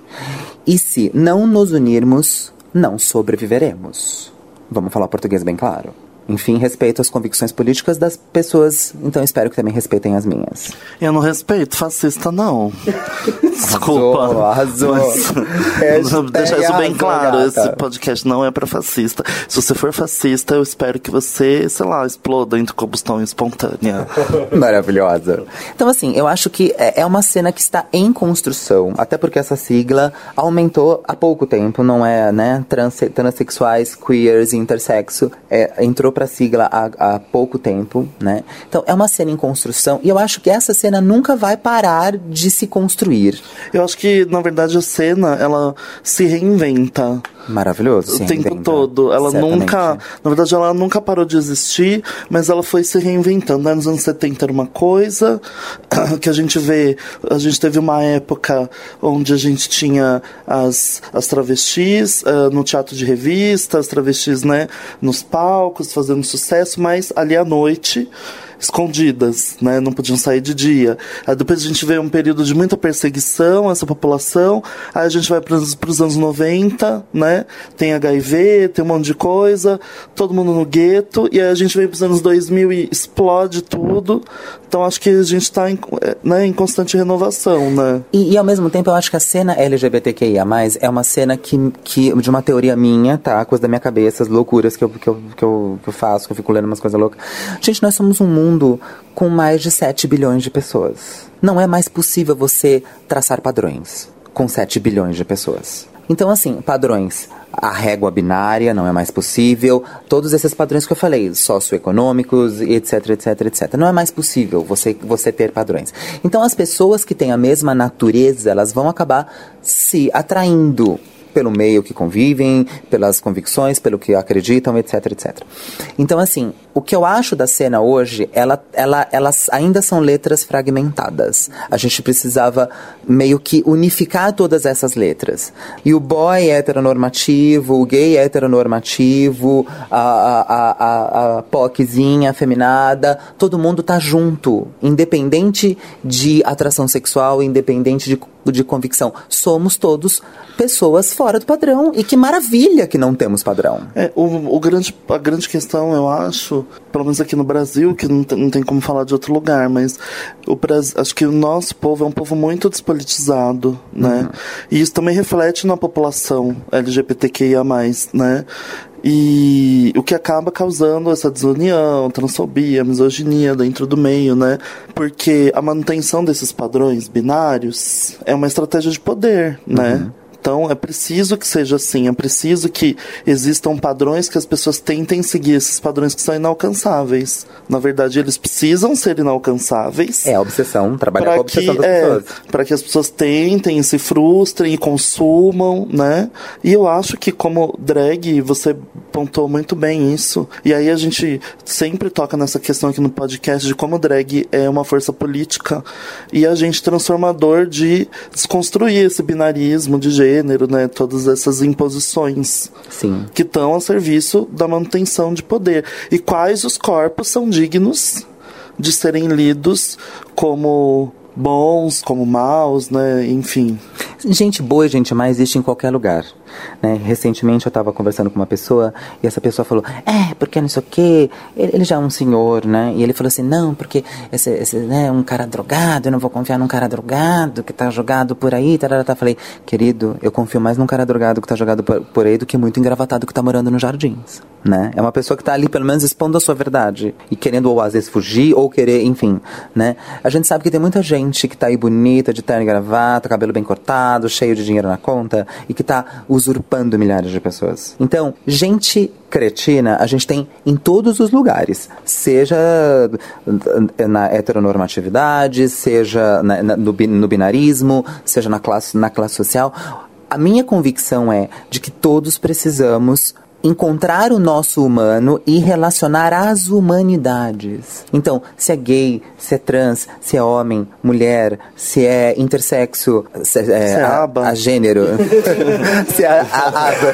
E se não nos unirmos, não sobreviveremos. Vamos falar português bem claro. Enfim, respeito as convicções políticas das pessoas, então espero que também respeitem as minhas. Eu não respeito fascista, não. Desculpa. Arrasou, arrasou. Mas, deixar isso bem claro. gata. Esse podcast não é pra fascista. Se você for fascista, eu espero que você, sei lá, exploda entre combustão espontânea. Maravilhosa. Então, assim, eu acho que é é uma cena que está em construção, até porque essa sigla aumentou há pouco tempo, não é, né? Trans, transexuais, queers, intersexo, é, entrou pra sigla há, há pouco tempo, né? Então, é uma cena em construção e eu acho que essa cena nunca vai parar de se construir. Eu acho que, na verdade, a cena, ela se reinventa. Maravilhoso. se o tempo todo. Ela Certamente. nunca. Na verdade, ela nunca parou de existir, mas ela foi se reinventando. né? Nos anos 70 era uma coisa que a gente vê. A gente teve uma época onde a gente tinha as, as travestis ah, no teatro de revista, as travestis, né, nos palcos, fazendo sucesso, mas ali à noite escondidas, né? Não podiam sair de dia. Aí depois a gente vê um período de muita perseguição essa população. Aí a gente vai para os anos 90, né? Tem HIV, tem um monte de coisa, todo mundo no gueto. E aí a gente vem para os anos 2000 e explode tudo. Então acho que a gente está em, né, em constante renovação, né? E, e, ao mesmo tempo eu acho que a cena LGBTQIA+, é uma cena que, que de uma teoria minha, tá? Coisa da minha cabeça, as loucuras que eu, que eu, que eu, que eu faço, que eu fico lendo umas coisas loucas. Gente, nós somos um mundo com mais de 7 bilhões de pessoas. Não é mais possível você traçar padrões com 7 bilhões de pessoas. Então, assim, padrões. A régua binária não é mais possível. Todos esses padrões que eu falei, socioeconômicos, etc, etc, etc. Não é mais possível você, você ter padrões. Então, as pessoas que têm a mesma natureza, elas vão acabar se atraindo pelo meio que convivem, pelas convicções, pelo que acreditam, etc, etc. Então, assim, o que eu acho da cena hoje, ela, ela, elas ainda são letras fragmentadas. A gente precisava meio que unificar todas essas letras. E o boy heteronormativo, o gay heteronormativo, a, a, a, a, a POCzinha afeminada, todo mundo tá junto, independente de atração sexual, independente de de convicção. Somos todos pessoas fora do padrão. E que maravilha que não temos padrão. É, o, o grande, a grande questão, eu acho, pelo menos aqui no Brasil, que não tem, não tem como falar de outro lugar, mas o Brasil, acho que o nosso povo é um povo muito despolitizado, né? E isso também reflete na população LGBTQIA+, né? E o que acaba causando essa desunião, transfobia, misoginia dentro do meio, né? Porque a manutenção desses padrões binários é uma estratégia de poder, né? Então é preciso que seja assim, é preciso que existam padrões que as pessoas tentem seguir esses padrões que são inalcançáveis. Na verdade, eles precisam ser inalcançáveis. É a obsessão, trabalhar com a Para obsessão que, das é, pessoas. para que as pessoas tentem, se frustrem e consumam, né? E eu acho que como drag, você pontuou muito bem isso. E aí a gente sempre toca nessa questão aqui no podcast de como drag é uma força política e agente transformador de desconstruir esse binarismo de gênero, né? Todas essas imposições Sim. que estão a serviço da manutenção de poder. E quais os corpos são dignos de serem lidos como bons, como maus, né? Enfim. Gente boa e gente má existe em qualquer lugar. Né? Recentemente eu estava conversando com uma pessoa e essa pessoa falou: É, porque não sei o quê, ele, já é um senhor, né? E ele falou assim: Não, porque esse, esse né, um cara drogado, eu não vou confiar num cara drogado que tá jogado por aí. Tarará. Falei: Querido, eu confio mais num cara drogado que tá jogado por, aí do que muito engravatado que tá morando nos jardins. Né? É uma pessoa que tá ali pelo menos expondo a sua verdade e querendo ou às vezes fugir ou querer, enfim, né? A gente sabe que tem muita gente que tá aí bonita, de terno e gravata, cabelo bem cortado, cheio de dinheiro na conta e que tá usurpando milhares de pessoas. Então, gente cretina a gente tem em todos os lugares, seja na heteronormatividade, seja na, na, no, no binarismo, seja na classe, na classe social. A minha convicção é de que todos precisamos encontrar o nosso humano e relacionar as humanidades. Então, se é gay, se é trans, se é homem, mulher, se é intersexo, se é, Se é a, aba. a gênero, se é a, a aba,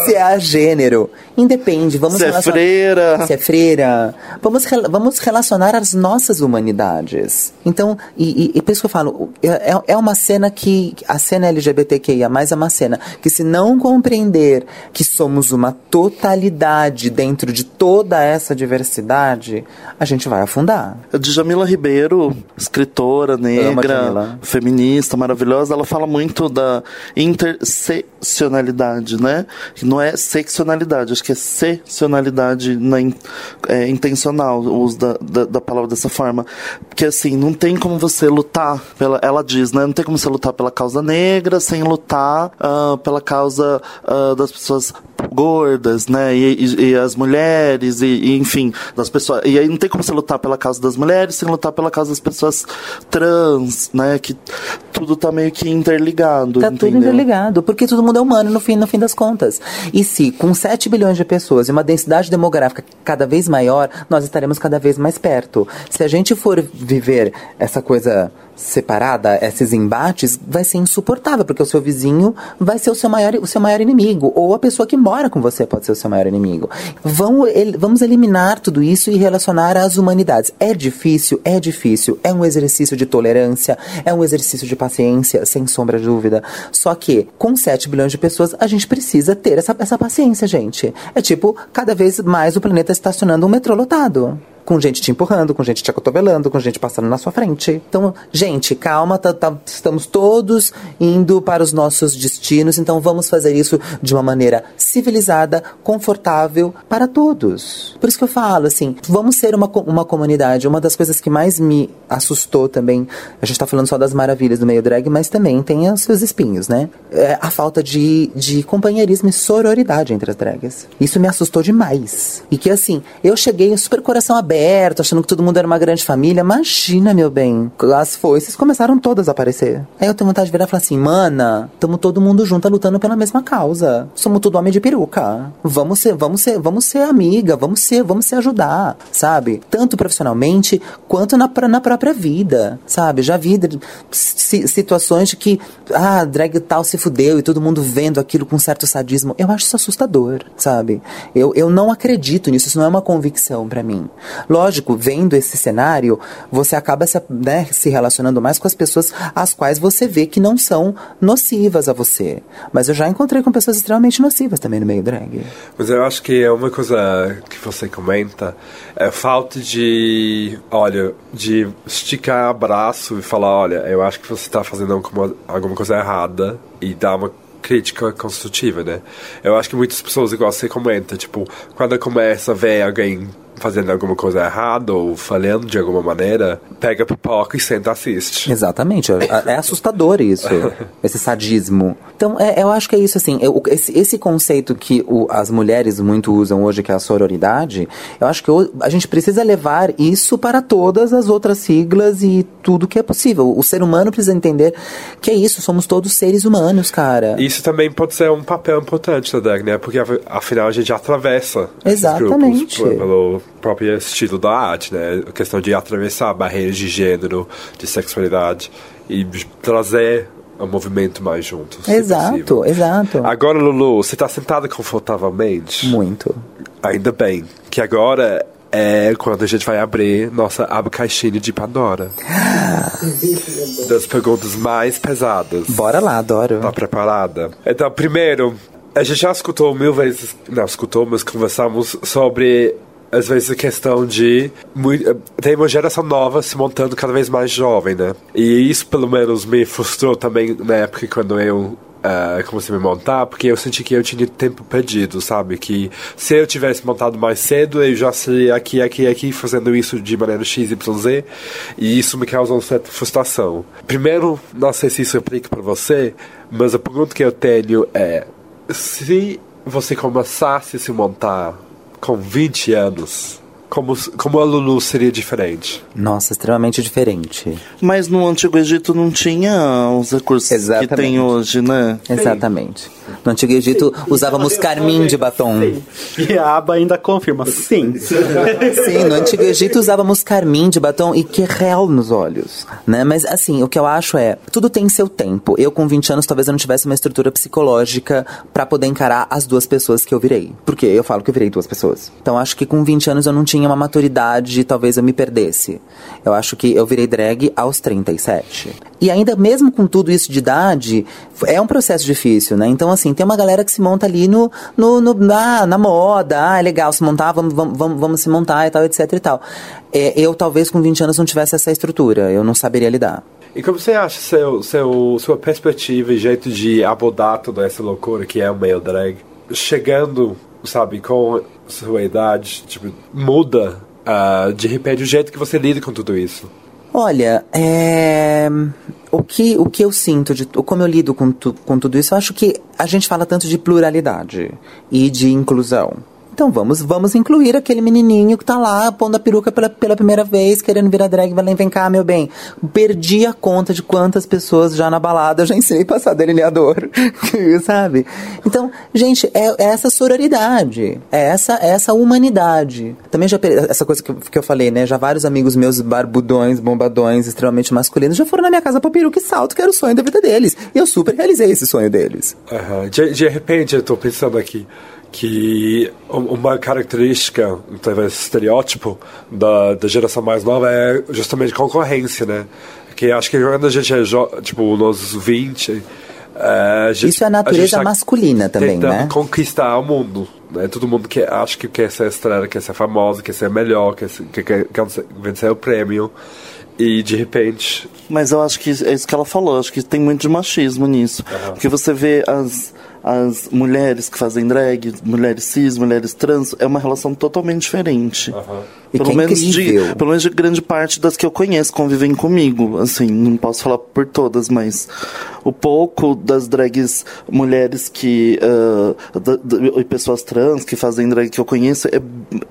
se é a gênero, independe. Vamos Se é relacionar- freira. se é freira. Vamos, vamos relacionar as nossas humanidades. Então, e, e, e por isso que eu falo, é, é uma cena que. A cena LGBTQIA, é uma cena que, se não compreender que somos uma totalidade dentro de toda essa diversidade, a gente vai afundar. A Djamila Ribeiro, escritora negra, feminista, maravilhosa, ela fala muito da interseccionalidade, né? Que não é seccionalidade, acho que é seccionalidade na in- é, intencional, o uso da, da, da palavra dessa forma. Porque assim, não tem como você lutar pela. Ela diz, né? Não tem como você lutar pela causa negra sem lutar ah, pela causa ah, das pessoas gordas, né? E, e- e as mulheres, e, e, enfim, das pessoas. E aí não tem como você lutar pela causa das mulheres sem lutar pela causa das pessoas trans, né? Que tudo tá meio que interligado. Tá tudo entendeu? interligado, porque todo mundo é humano no fim, no fim das contas. E se com 7 bilhões de pessoas e uma densidade demográfica cada vez maior, nós estaremos cada vez mais perto. Se a gente for viver essa coisa separada, esses embates, vai ser insuportável, porque o seu vizinho vai ser o seu maior, o seu maior inimigo, ou a pessoa que mora com você pode ser o seu maior inimigo. Vamos, el- vamos eliminar tudo isso e relacionar às humanidades. É difícil, é difícil, é um exercício de tolerância, é um exercício de paciência, sem sombra de dúvida. Só que, com 7 bilhões de pessoas, a gente precisa ter essa, essa paciência, gente. É tipo, cada vez mais o planeta estacionando um metrô lotado. Com gente te empurrando, com gente te acotovelando, com gente passando na sua frente. Então, gente, calma, tá- tá- estamos todos indo para os nossos destinos, então vamos fazer isso de uma maneira civilizada, confortável para todos. Por isso que eu falo, assim, vamos ser uma, uma comunidade. Uma das coisas que mais me assustou também, a gente tá falando só das maravilhas do meio drag, mas também tem os seus espinhos, né? É a falta de, de companheirismo e sororidade entre as drags. Isso me assustou demais. E que assim, eu cheguei super coração aberto, achando que todo mundo era uma grande família. Imagina, meu bem. As foices começaram todas a aparecer. Aí eu tenho vontade de virar e falar assim, mana, tamo todo mundo junto lutando pela mesma causa. Somos tudo homem de peruca. Vamos ser, vamos ser, vamos ser amiga, vamos ser, vamos se ajudar, sabe? Tanto profissionalmente quanto na, na própria vida, sabe? Já vi situações de que, ah, drag tal se fudeu e todo mundo vendo aquilo com certo sadismo. Eu acho isso assustador, sabe? Eu, eu não acredito nisso, isso não é uma convicção pra mim. Lógico, vendo esse cenário, você acaba se, né, se relacionando mais com as pessoas as quais você vê que não são nocivas a você. Mas eu já encontrei com pessoas extremamente nocivas também no meio drag. Mas eu acho que é uma coisa que você comenta, é falta de, olha, de esticar abraço e falar, olha, eu acho que você está fazendo alguma, alguma coisa errada e dar uma crítica construtiva, né? Eu acho que muitas pessoas, igual você comenta, tipo, quando começa a ver alguém fazendo alguma coisa errada ou falhando de alguma maneira, pega a pipoca e senta e assiste. Exatamente, é, é assustador isso, esse sadismo. Então, é- eu acho que é isso, assim, eu- esse, esse conceito que o- as mulheres muito usam hoje, que é a sororidade, eu acho que o- a gente precisa levar isso para todas as outras siglas e tudo que é possível. O ser humano precisa entender que é isso, somos todos seres humanos, cara. Isso também pode ser um papel importante da né? Porque af- afinal a gente atravessa Exatamente. grupos pelo próprio estilo da arte, né? A questão de atravessar barreiras de gênero, de sexualidade e trazer o movimento mais junto. Exato, possível. exato. Agora, Lulu, você está sentada confortavelmente? Muito. Ainda bem. Que agora é quando a gente vai abrir nossa aba caixinha de Pandora. das perguntas mais pesadas. Bora lá, adoro. Tá preparada? Então, primeiro, a gente já escutou mil vezes, não escutou, mas conversamos sobre, às vezes, a questão de. Tem uma geração nova se montando cada vez mais jovem, né? E isso, pelo menos, me frustrou também na época quando eu. comecei a me montar, porque eu senti que eu tinha tempo perdido, sabe? Que se eu tivesse montado mais cedo, eu já seria aqui, aqui, aqui, fazendo isso de maneira X, e isso me causa uma certa frustração. Primeiro, não sei se isso aplica para você, mas a pergunta que eu tenho é: se você começasse a se montar com 20 anos, como, como a Lulu seria diferente? Nossa, extremamente diferente. Mas no Antigo Egito não tinha os recursos que Exatamente. tem hoje, né? Exatamente. No Antigo Egito usávamos carmim de batom. E a aba ainda confirma, sim. Sim, no Antigo Egito usávamos carmim de batom e querel nos olhos, né? Mas assim, o que eu acho é, tudo tem seu tempo. Eu com 20 anos talvez eu não tivesse uma estrutura psicológica pra poder encarar as duas pessoas que eu virei. Porque eu falo que eu virei duas pessoas. Então acho que com 20 anos eu não tinha tinha uma maturidade, talvez eu me perdesse. Eu acho que eu virei drag aos 37. E ainda mesmo com tudo isso de idade, é um processo difícil, né? Então, assim, tem uma galera que se monta ali no, no, no na, na moda, ah, é legal se montar, vamos, vamos, vamos, vamos se montar e tal, etc e tal. É, eu, talvez, com 20 anos não tivesse essa estrutura, eu não saberia lidar. E como você acha seu, seu, sua perspectiva e jeito de abordar toda essa loucura que é o meio drag? Chegando, sabe, com sua idade, tipo, muda uh, de repente o jeito que você lida com tudo isso? Olha, é... o, que, o que eu sinto, de, como eu lido com, tu, com tudo isso, eu acho que a gente fala tanto de pluralidade e de inclusão. Então vamos, vamos incluir aquele menininho que tá lá pondo a peruca pela, pela primeira vez, querendo virar drag. Vai vem cá, meu bem. Perdi a conta de quantas pessoas já na balada eu já ensinei a passar delineador, sabe? Então, gente, é, é, essa sororidade, é essa, é essa humanidade. Também já, essa coisa que, que eu falei, né? Já vários amigos meus barbudões, bombadões, extremamente masculinos, já foram na minha casa pra peruca e salto, que era o sonho da vida deles. E eu super realizei esse sonho deles. Uhum. De, de repente, eu tô pensando aqui, que uma característica, talvez estereótipo da, da geração mais nova é justamente concorrência, né? Que acho que quando a gente é tipo nos 20, é, gente, Isso é a natureza a tá masculina também, né? conquistar o mundo. Né? Todo mundo que acha que quer ser estrela, quer ser famosa, quer ser melhor, quer, ser, quer, quer, quer vencer o prêmio. E de repente. Mas eu acho que é isso que ela falou, acho que tem muito de machismo nisso. Uhum. Porque você vê as as mulheres que fazem drag, mulheres cis, mulheres trans, é uma relação totalmente diferente. Uhum. Pelo, é menos de, pelo menos de grande parte das que eu conheço convivem comigo. Assim, não posso falar por todas, mas o pouco das drags mulheres que. Uh, da, da, e pessoas trans que fazem drag que eu conheço é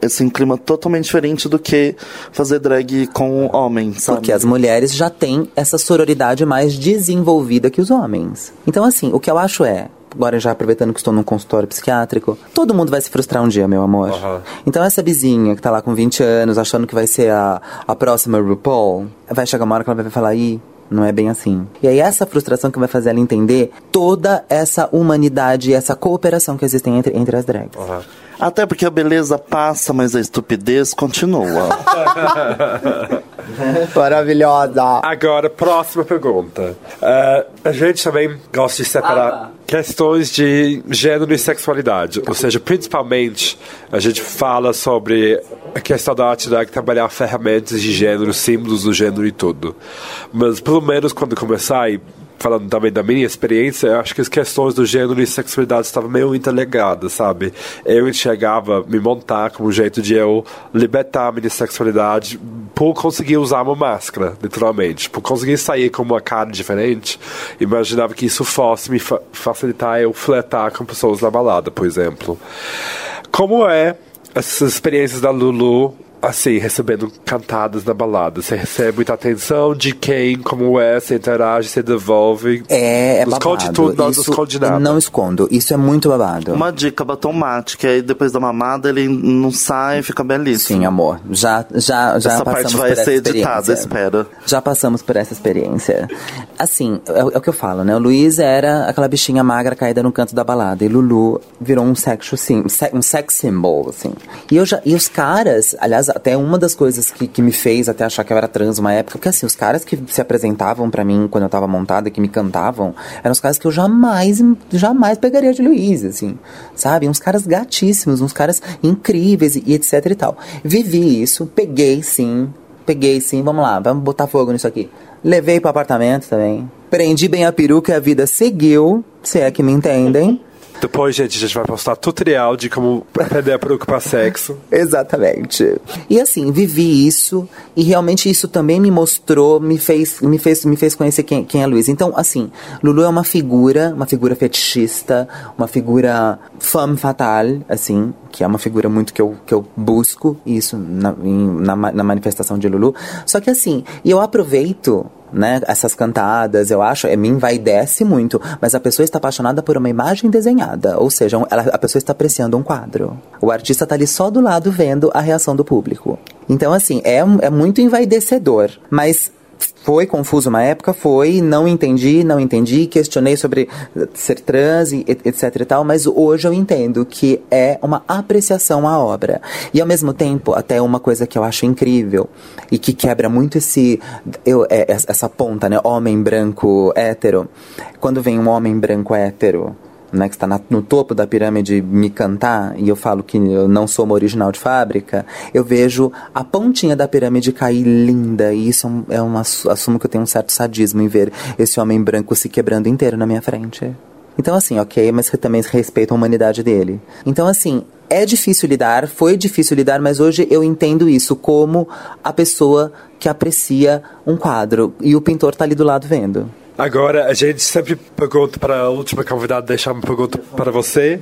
assim, um clima totalmente diferente do que fazer drag com homens, sabe? Porque as mulheres já têm essa sororidade mais desenvolvida que os homens. Então, assim, o que eu acho é agora já aproveitando que estou num consultório psiquiátrico, todo mundo vai se frustrar um dia, meu amor. Uhum. Então essa vizinha que tá lá com 20 anos, achando que vai ser a, a próxima RuPaul, vai chegar uma hora que ela vai falar, ih, não é bem assim. E aí essa frustração que vai fazer ela entender toda essa humanidade e essa cooperação que existem entre, entre as drags. Uhum. Até porque a beleza passa, mas a estupidez continua. Maravilhosa. Agora, próxima pergunta. Uh, a gente também gosta de separar ah, questões de gênero e sexualidade. Ou seja, principalmente, a gente fala sobre a questão da arte drag trabalhar ferramentas de gênero, símbolos do gênero e tudo. Mas, pelo menos, quando começar, e falando também da minha experiência, eu acho que as questões do gênero e sexualidade estavam meio interligadas, sabe? Eu enxergava me montar como um jeito de eu libertar a minha sexualidade por conseguir usar uma máscara, literalmente. Por conseguir sair com uma cara diferente, imaginava que isso fosse me fa facilitar eu flertar com pessoas na balada, por exemplo. Como é essas experiências da Lulu assim, recebendo cantadas na balada. Você recebe muita atenção de quem, como é, você interage, você devolve. É, é babado. Esconde tudo, não Isso esconde nada. Não escondo. Isso é muito babado. Uma dica, batom mate, que aí depois da mamada ele não sai, fica belíssimo. Sim, amor. Já, já, já essa parte vai ser editada, espero. Já passamos por essa experiência. Assim, é, é, o que eu falo, né? O Luiz era aquela bichinha magra caída no canto da balada. E Lulu virou um sexo, sim, um sex symbol, assim. E, eu já, e os caras, aliás, até uma das coisas que, que me fez até achar que eu era trans uma época, porque assim, os caras que se apresentavam para mim quando eu tava montada, que me cantavam, eram os caras que eu jamais, jamais pegaria de Luiz, assim, sabe? Uns caras gatíssimos, uns caras incríveis e, e etc e tal. Vivi isso, peguei sim, peguei sim, vamos lá, vamos botar fogo nisso aqui. Levei pro apartamento também. Prendi bem a peruca e a vida seguiu, se é que me entendem. Depois, gente, a gente vai postar tutorial de como aprender a preocupar sexo. Exatamente. E assim, vivi isso e realmente isso também me mostrou, me fez, me fez, me fez conhecer quem, quem é Luiz. Então, assim, Lulu é uma figura, uma figura fetichista, uma figura femme fatale, assim, que é uma figura muito que eu, que eu busco isso na, na, na manifestação de Lulu. Só que assim, eu aproveito né, essas cantadas, eu acho, é, me envaidece muito, mas a pessoa está apaixonada por uma imagem desenhada, ou seja, ela, a pessoa está apreciando um quadro. O artista está ali só do lado vendo a reação do público. Então, assim, é, é muito envaidecedor, mas foi confuso uma época, foi, não entendi, não entendi, questionei sobre ser trans, e etc e tal, mas hoje eu entendo que é uma apreciação à obra. E ao mesmo tempo, até uma coisa que eu acho incrível e que quebra muito esse eu, é, essa ponta, né, homem branco hétero. Quando vem um homem branco hétero né, que está na, no topo da pirâmide me cantar, e eu falo que eu não sou uma original de fábrica, eu vejo a pontinha da pirâmide cair linda, e isso é um, assumo que eu tenho um certo sadismo em ver esse homem branco se quebrando inteiro na minha frente. Então, assim, ok, mas também respeito a humanidade dele. Então, assim, é difícil lidar, foi difícil lidar, mas hoje eu entendo isso como a pessoa que aprecia um quadro e o pintor tá ali do lado vendo. Agora, a gente sempre pergunta para a última convidada deixar uma pergunta para você.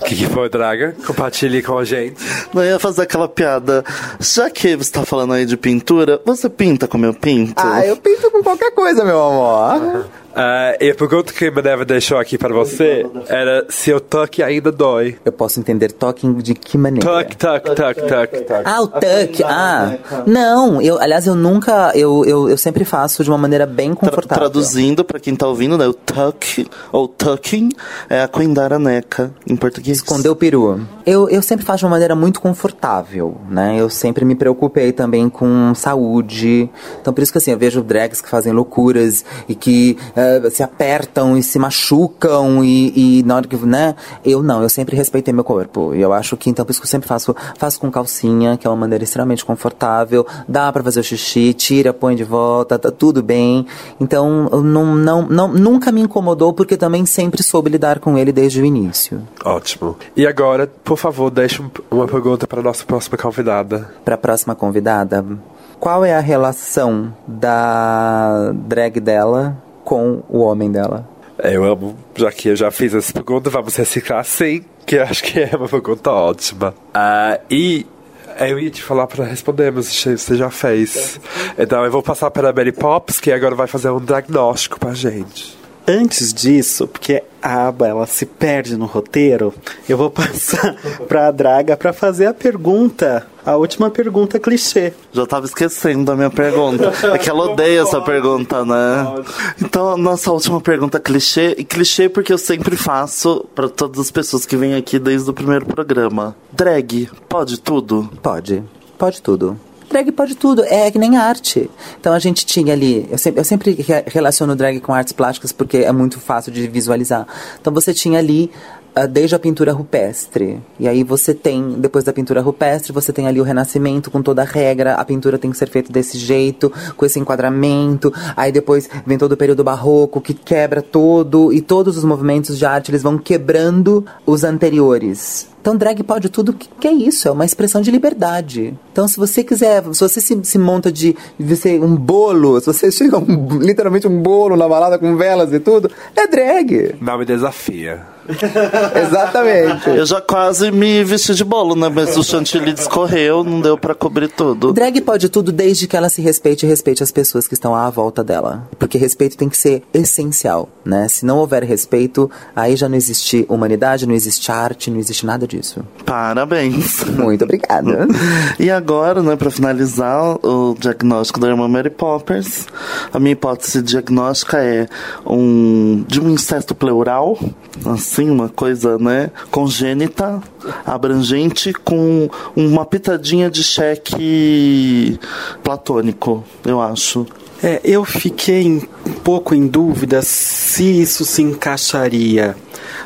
O que, que foi, Draga? Compartilhe com a gente. Não ia fazer aquela piada. Já que você está falando aí de pintura, você pinta como eu pinto? Ah, eu pinto com qualquer coisa, meu amor. Uh, e a pergunta que a Minerva deixou aqui para você era se o toque ainda dói. Eu posso entender toque de que maneira? Toque, toque, toque, toque. Ah, o toque. Ah, não. Eu, aliás, eu nunca. Eu, eu, eu sempre faço de uma maneira bem confortável. traduzindo para quem tá ouvindo, né? O tuck ou tucking é a a neca em português. Esconder o peru. Eu, eu sempre faço de uma maneira muito confortável, né? Eu sempre me preocupei também com saúde. Então, por isso que assim, eu vejo drags que fazem loucuras e que. Uh, eh, se apertam e se machucam e, e na hora que, né? Eu não, eu sempre respeitei meu corpo. E eu acho que, então, por isso que eu sempre faço, faço com calcinha, que é uma maneira extremamente confortável. Dá para fazer o xixi, tira, põe de volta, tá tudo bem. Então, não, não, não, nunca me incomodou porque também sempre soube lidar com ele desde o início. Ótimo. E agora, por favor, deixe uma pergunta para nossa próxima convidada. Para a próxima convidada, qual é a relação da drag dela com o homem dela? É, eu amo, já que eu já fiz essa pergunta, vamos reciclar sim, que eu acho que é uma pergunta ótima. Uh, e eu ia te falar para responder, mas você já fez. Então eu vou passar para a Mary Pops, que agora vai fazer um diagnóstico pra gente. Antes disso, porque a aba ela se perde no roteiro, eu vou passar para a Draga para fazer a pergunta, a última pergunta clichê. Já tava esquecendo da minha pergunta. É que ela odeia essa pergunta, né? Então, a nossa última pergunta clichê, e clichê porque eu sempre faço para todas as pessoas que vêm aqui desde o primeiro programa. Drag, pode tudo? Pode. Pode tudo drag pode tudo, é que nem arte. Então a gente tinha ali, eu sempre, eu sempre relaciono drag com artes plásticas porque é muito fácil de visualizar. Então você tinha ali ah, desde a pintura rupestre. E aí você tem, depois da pintura rupestre, você tem ali o renascimento com toda a regra, a pintura tem que ser feita desse jeito, com esse enquadramento. Aí depois vem todo o período barroco que quebra todo e todos os movimentos de arte eles vão quebrando os anteriores. Então, drag pode tudo. O que, que, é isso? É uma expressão de liberdade. Então, se você quiser, se você se, se monta de, de ser um bolo, se você chega um, literalmente um bolo na balada com velas e tudo, é drag. Não me desafia. Exatamente. Eu já quase me vesti de bolo, né? Mas o chantilly descorreu, não deu para cobrir tudo. Drag pode tudo desde que ela se respeite e respeite as pessoas que estão à volta dela. Porque respeito tem que ser essencial, né? Se não houver respeito, aí já não existe humanidade, não existe arte, não existe nada disso. Parabéns. Muito obrigada. e agora, né, para finalizar o diagnóstico da irmã Mary Poppers, a minha hipótese diagnóstica é um de um incesto pleural, assim, uma coisa, né, congênita, abrangente com uma pitadinha de cheque platônico, eu acho. É, eu fiquei um pouco em dúvida se isso se encaixaria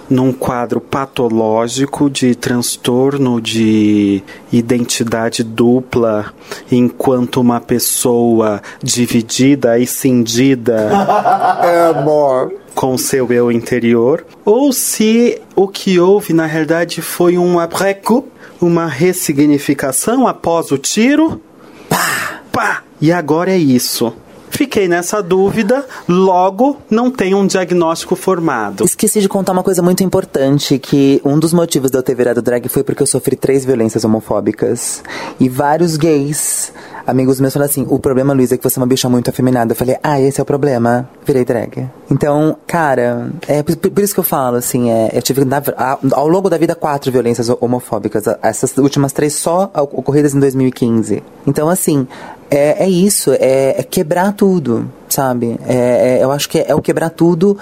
num quadro patológico de transtorno de identidade dupla, enquanto uma pessoa dividida e cindida é amor com seu eu interior, ou se o que houve na realidade foi um après-coup, uma ressignificação após o tiro. Pá, pá. E agora é isso. Fiquei nessa dúvida, logo não tenho um diagnóstico formado. Esqueci de contar uma coisa muito importante, que um dos motivos de eu ter virado drag foi porque eu sofri três violências homofóbicas. E vários gays amigos meus falaram assim: o problema, Luísa, é que você é uma bicha muito afeminada. Eu falei, ah, esse é o problema. Virei drag. Então, cara, é por, por isso que eu falo, assim, é, eu tive na, ao longo da vida quatro violências homofóbicas. Essas últimas três só ocorridas em 2015. Então, assim, é, é isso, é, é quebrar tudo, sabe? É, é- eu acho que é, é o quebrar tudo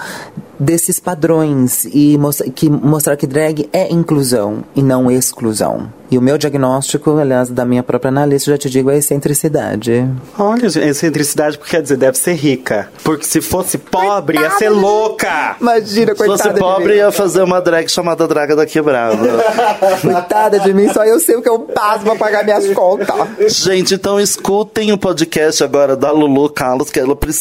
desses padrões e mostra, que, mostrar que drag é inclusão e não exclusão. E o meu diagnóstico, aliás, da minha própria analista, já te digo, é excentricidade. Olha, excentricidade, porque quer dizer, deve ser rica. Porque se fosse pobre, ia ser louca. Imagina, Se fosse pobre, ia fazer uma drag chamada Draga da Quebrada. Coitada de mim, só eu sei o que eu passo pra pagar minhas contas. Gente, então escutem o podcast agora da Lulu Carlos, que ela precisa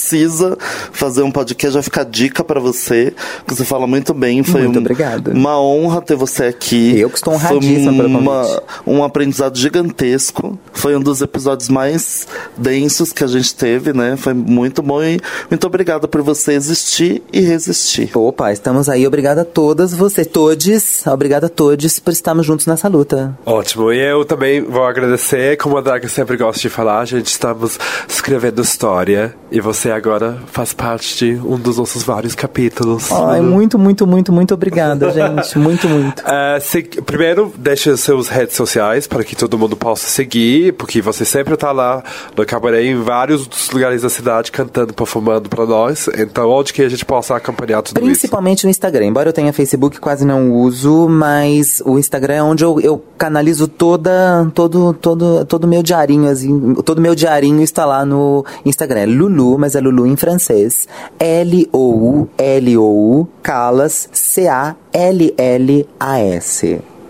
fazer um podcast. Vai ficar dica pra você, que você fala muito bem. Foi Muito um- obrigado. uma honra ter você aqui. Eu que estou honradíssima Foi uma- um aprendizado gigantesco. Foi um dos episódios mais densos que a gente teve, né? Foi muito bom e muito obrigado por você existir e resistir. Opa, estamos aí. Obrigada a todas vocês, todes. Obrigada a todos por estarmos juntos nessa luta. Ótimo, e eu também vou agradecer, como a Draga sempre gosta de falar, a gente estamos escrevendo história e você agora faz parte de um dos nossos vários capítulos. Ai, muito, muito, muito, muito obrigada, gente. Muito, muito. É, se- primeiro, deixe seus redes sociais para que todo mundo possa seguir, porque você sempre está lá no cabaré em vários dos lugares da cidade cantando, performando para nós. Então, onde que a gente possa acompanhar tudo isso? Principalmente no Instagram. Embora eu tenha Facebook, quase não uso, mas o Instagram é onde eu, eu canalizo toda, todo, todo, todo meu diarinho, assim, todo meu diarinho está lá no Instagram. É Lulu, mas é Lulu em francês. L-O-U, L-O-U, Calas, C-A-L-L-A-S.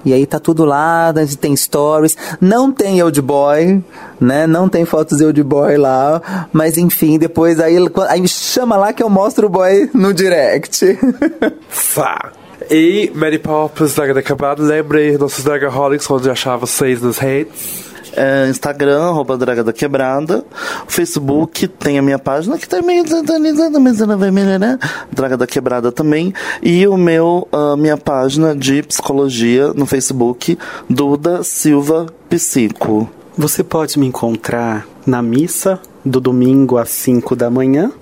E aí tá tudo lá, tem stories. Não tem Old Boy, né? Não tem fotos de Old Boy lá. Mas enfim, depois aí, aí me chama lá que eu mostro o boy no direct. Fá. E Mary Poppins, Draga da Quebrada, lembre nossos Dragaholics, onde achar vocês nas redes. É, Instagram, arroba Draga da Quebrada. Facebook tem a minha página que tá meio desatualizada, mas ela vai melhorar. Draga da Quebrada também. E o meu, a minha página de psicologia no Facebook, Duda Silva Psico. Você pode me encontrar na missa do domingo às 5 da manhã.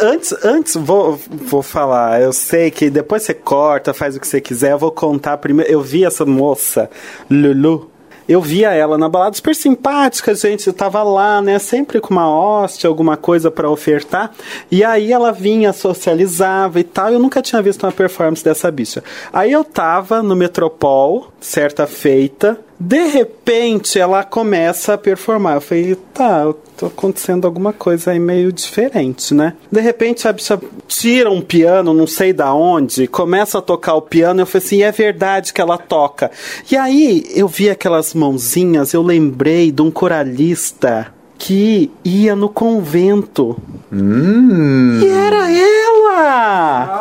Antes, antes vou, vou falar. Eu sei que depois você corta, faz o que você quiser. Eu vou contar primeiro. Eu vi essa moça, Lulu. Eu via ela na balada super simpática, gente. Eu tava lá, né? Sempre com uma hóstia, alguma coisa pra ofertar. E aí ela vinha, socializava e tal. Eu nunca tinha visto uma performance dessa bicha. Aí eu tava no Metropol, certa feita. De repente ela começa a performar. Eu falei, tá, tô acontecendo alguma coisa aí meio diferente, né? De repente a bicha tira um piano, não sei da onde, começa a tocar o piano. Eu falei assim, é verdade que ela toca. E aí eu vi aquelas mãozinhas, eu lembrei de um coralista que ia no convento. E era ela!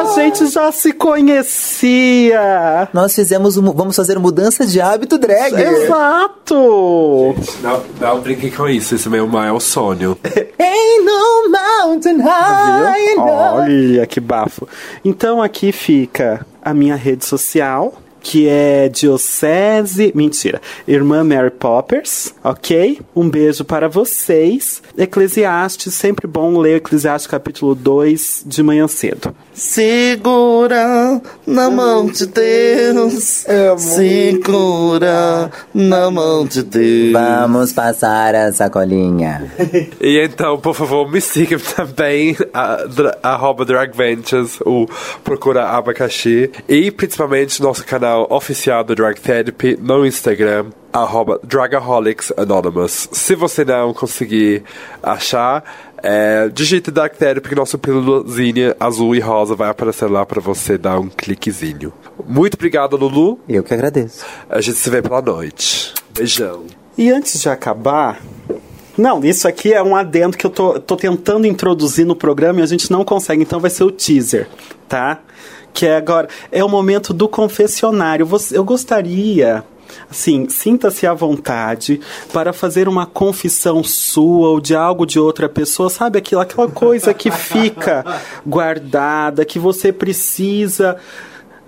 A gente já se conhecia! Nós fizemos, um- vamos fazer mudança de hábito drag. Exato! Não, não brinque com isso, esse é meu maior sonho. Ain't no mountain high. Olha que bafo. Então aqui fica a minha rede social, que é Diocese. Mentira. Irmã Mary Poppers, ok? Um beijo para vocês. Eclesiastes, sempre bom ler Eclesiastes capítulo 2 de manhã cedo. Segura na mão de Deus. Segura na mão de Deus. Vamos passar a sacolinha. E então, por favor, me siga também, arroba Dragventures, o Procura Abacaxi. E principalmente nosso canal oficial do Drag Therapy no Instagram, arroba Dragaholics Anonymous. Se você não conseguir achar, é, digite Drag Therapy, que nosso pílulazinha azul e rosa vai aparecer lá pra você dar um cliquezinho. Muito obrigado, Lulu. Eu que agradeço. A gente se vê pela noite. Beijão. E antes de acabar. Não, isso aqui é um adendo que eu tô, tô tentando introduzir no programa e a gente não consegue, então vai ser o teaser, tá? Que é agora. É o momento do confessionário. Você- eu gostaria. Assim, sinta-se à vontade para fazer uma confissão sua ou de algo de outra pessoa, sabe? Aquilo, aquela coisa que fica guardada, que você precisa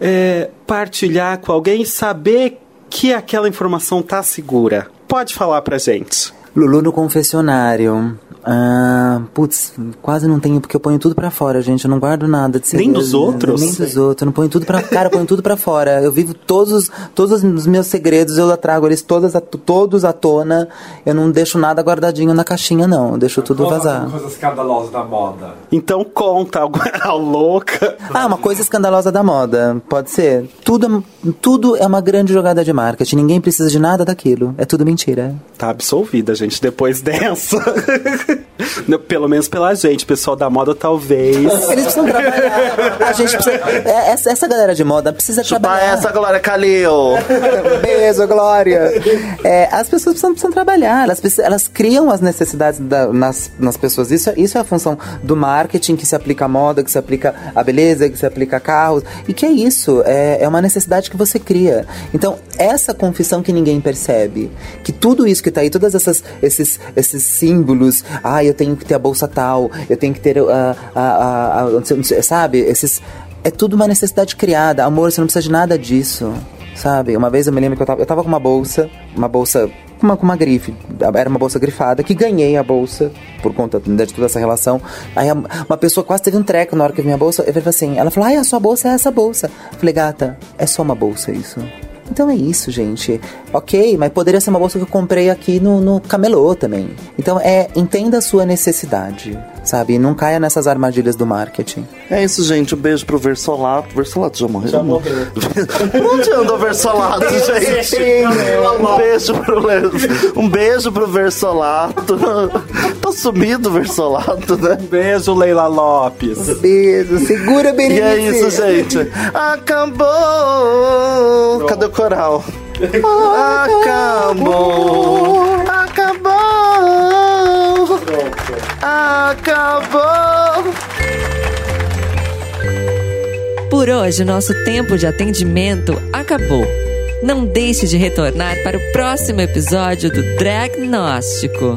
é, partilhar com alguém e saber que aquela informação tá segura. Pode falar pra gente. Lulu no confessionário. Ah, putz, quase não tenho, porque eu ponho tudo pra fora, gente. Eu não guardo nada de Nem dos outros? Nem dos outros. Eu não ponho tudo pra. Cara, eu ponho tudo pra fora. Eu vivo todos, os- todos os meus segredos, eu trago eles todas, a- todos à tona. Eu não deixo nada guardadinho na caixinha, não. Eu deixo tudo vazar. Coisa escandalosa da moda. Então conta algo a louca. Ah, uma coisa escandalosa da moda. Pode ser. Tudo, tudo é uma grande jogada de marketing. Ninguém precisa de nada daquilo. É tudo mentira. Tá absolvida, gente, depois dessa. Pelo menos pela gente, pessoal da moda talvez. Eles precisam trabalhar. A gente precisa. é, essa, essa galera de moda precisa Chupa trabalhar. essa, Glória Calil. Beijo, Glória. É, as pessoas precisam, precisam trabalhar, elas, precisam- elas criam as necessidades da- nas, nas pessoas. Isso, é- isso é a função do marketing que se aplica à moda, que se aplica à beleza, que se aplica a carros. E que é isso, é, é uma necessidade que você cria. Então, essa confissão que ninguém percebe, que tudo isso que tá aí, todos essas, esses, esses símbolos, ah, eu tenho que ter a bolsa tal, eu tenho que ter a, a, a, a- sabe? Esses, é tudo uma necessidade criada. Amor, você não precisa de nada disso. Sabe? Uma vez eu me lembro que eu tava, eu tava com uma bolsa, uma bolsa com uma, com uma grife, era uma bolsa grifada, que ganhei a bolsa por conta de toda essa relação. Aí uma pessoa quase teve um treco na hora que eu vi minha bolsa. Eu falei assim, ela falou, ai, a sua bolsa é essa bolsa. Eu falei, gata, é só uma bolsa isso. Então é isso, gente. Ok, mas poderia ser uma bolsa que eu comprei aqui no, no camelô também. Então é, entenda a sua necessidade, sabe? E não caia nessas armadilhas do marketing. É isso, gente. Um beijo pro Versolato. Versolato já morreu? Já morreu. Onde anda o Versolato, gente? Um beijo pro Um beijo pro Versolato. Tá sumido o Versolato, né? Beijo, Leila Lopes. Beijo, segura, E Berenice. é isso, gente. Acabou. Cadê o coral? Acabou. Acabou. Acabou. Por hoje, nosso tempo de atendimento acabou. Não deixe de retornar para o próximo episódio do Dragnóstico.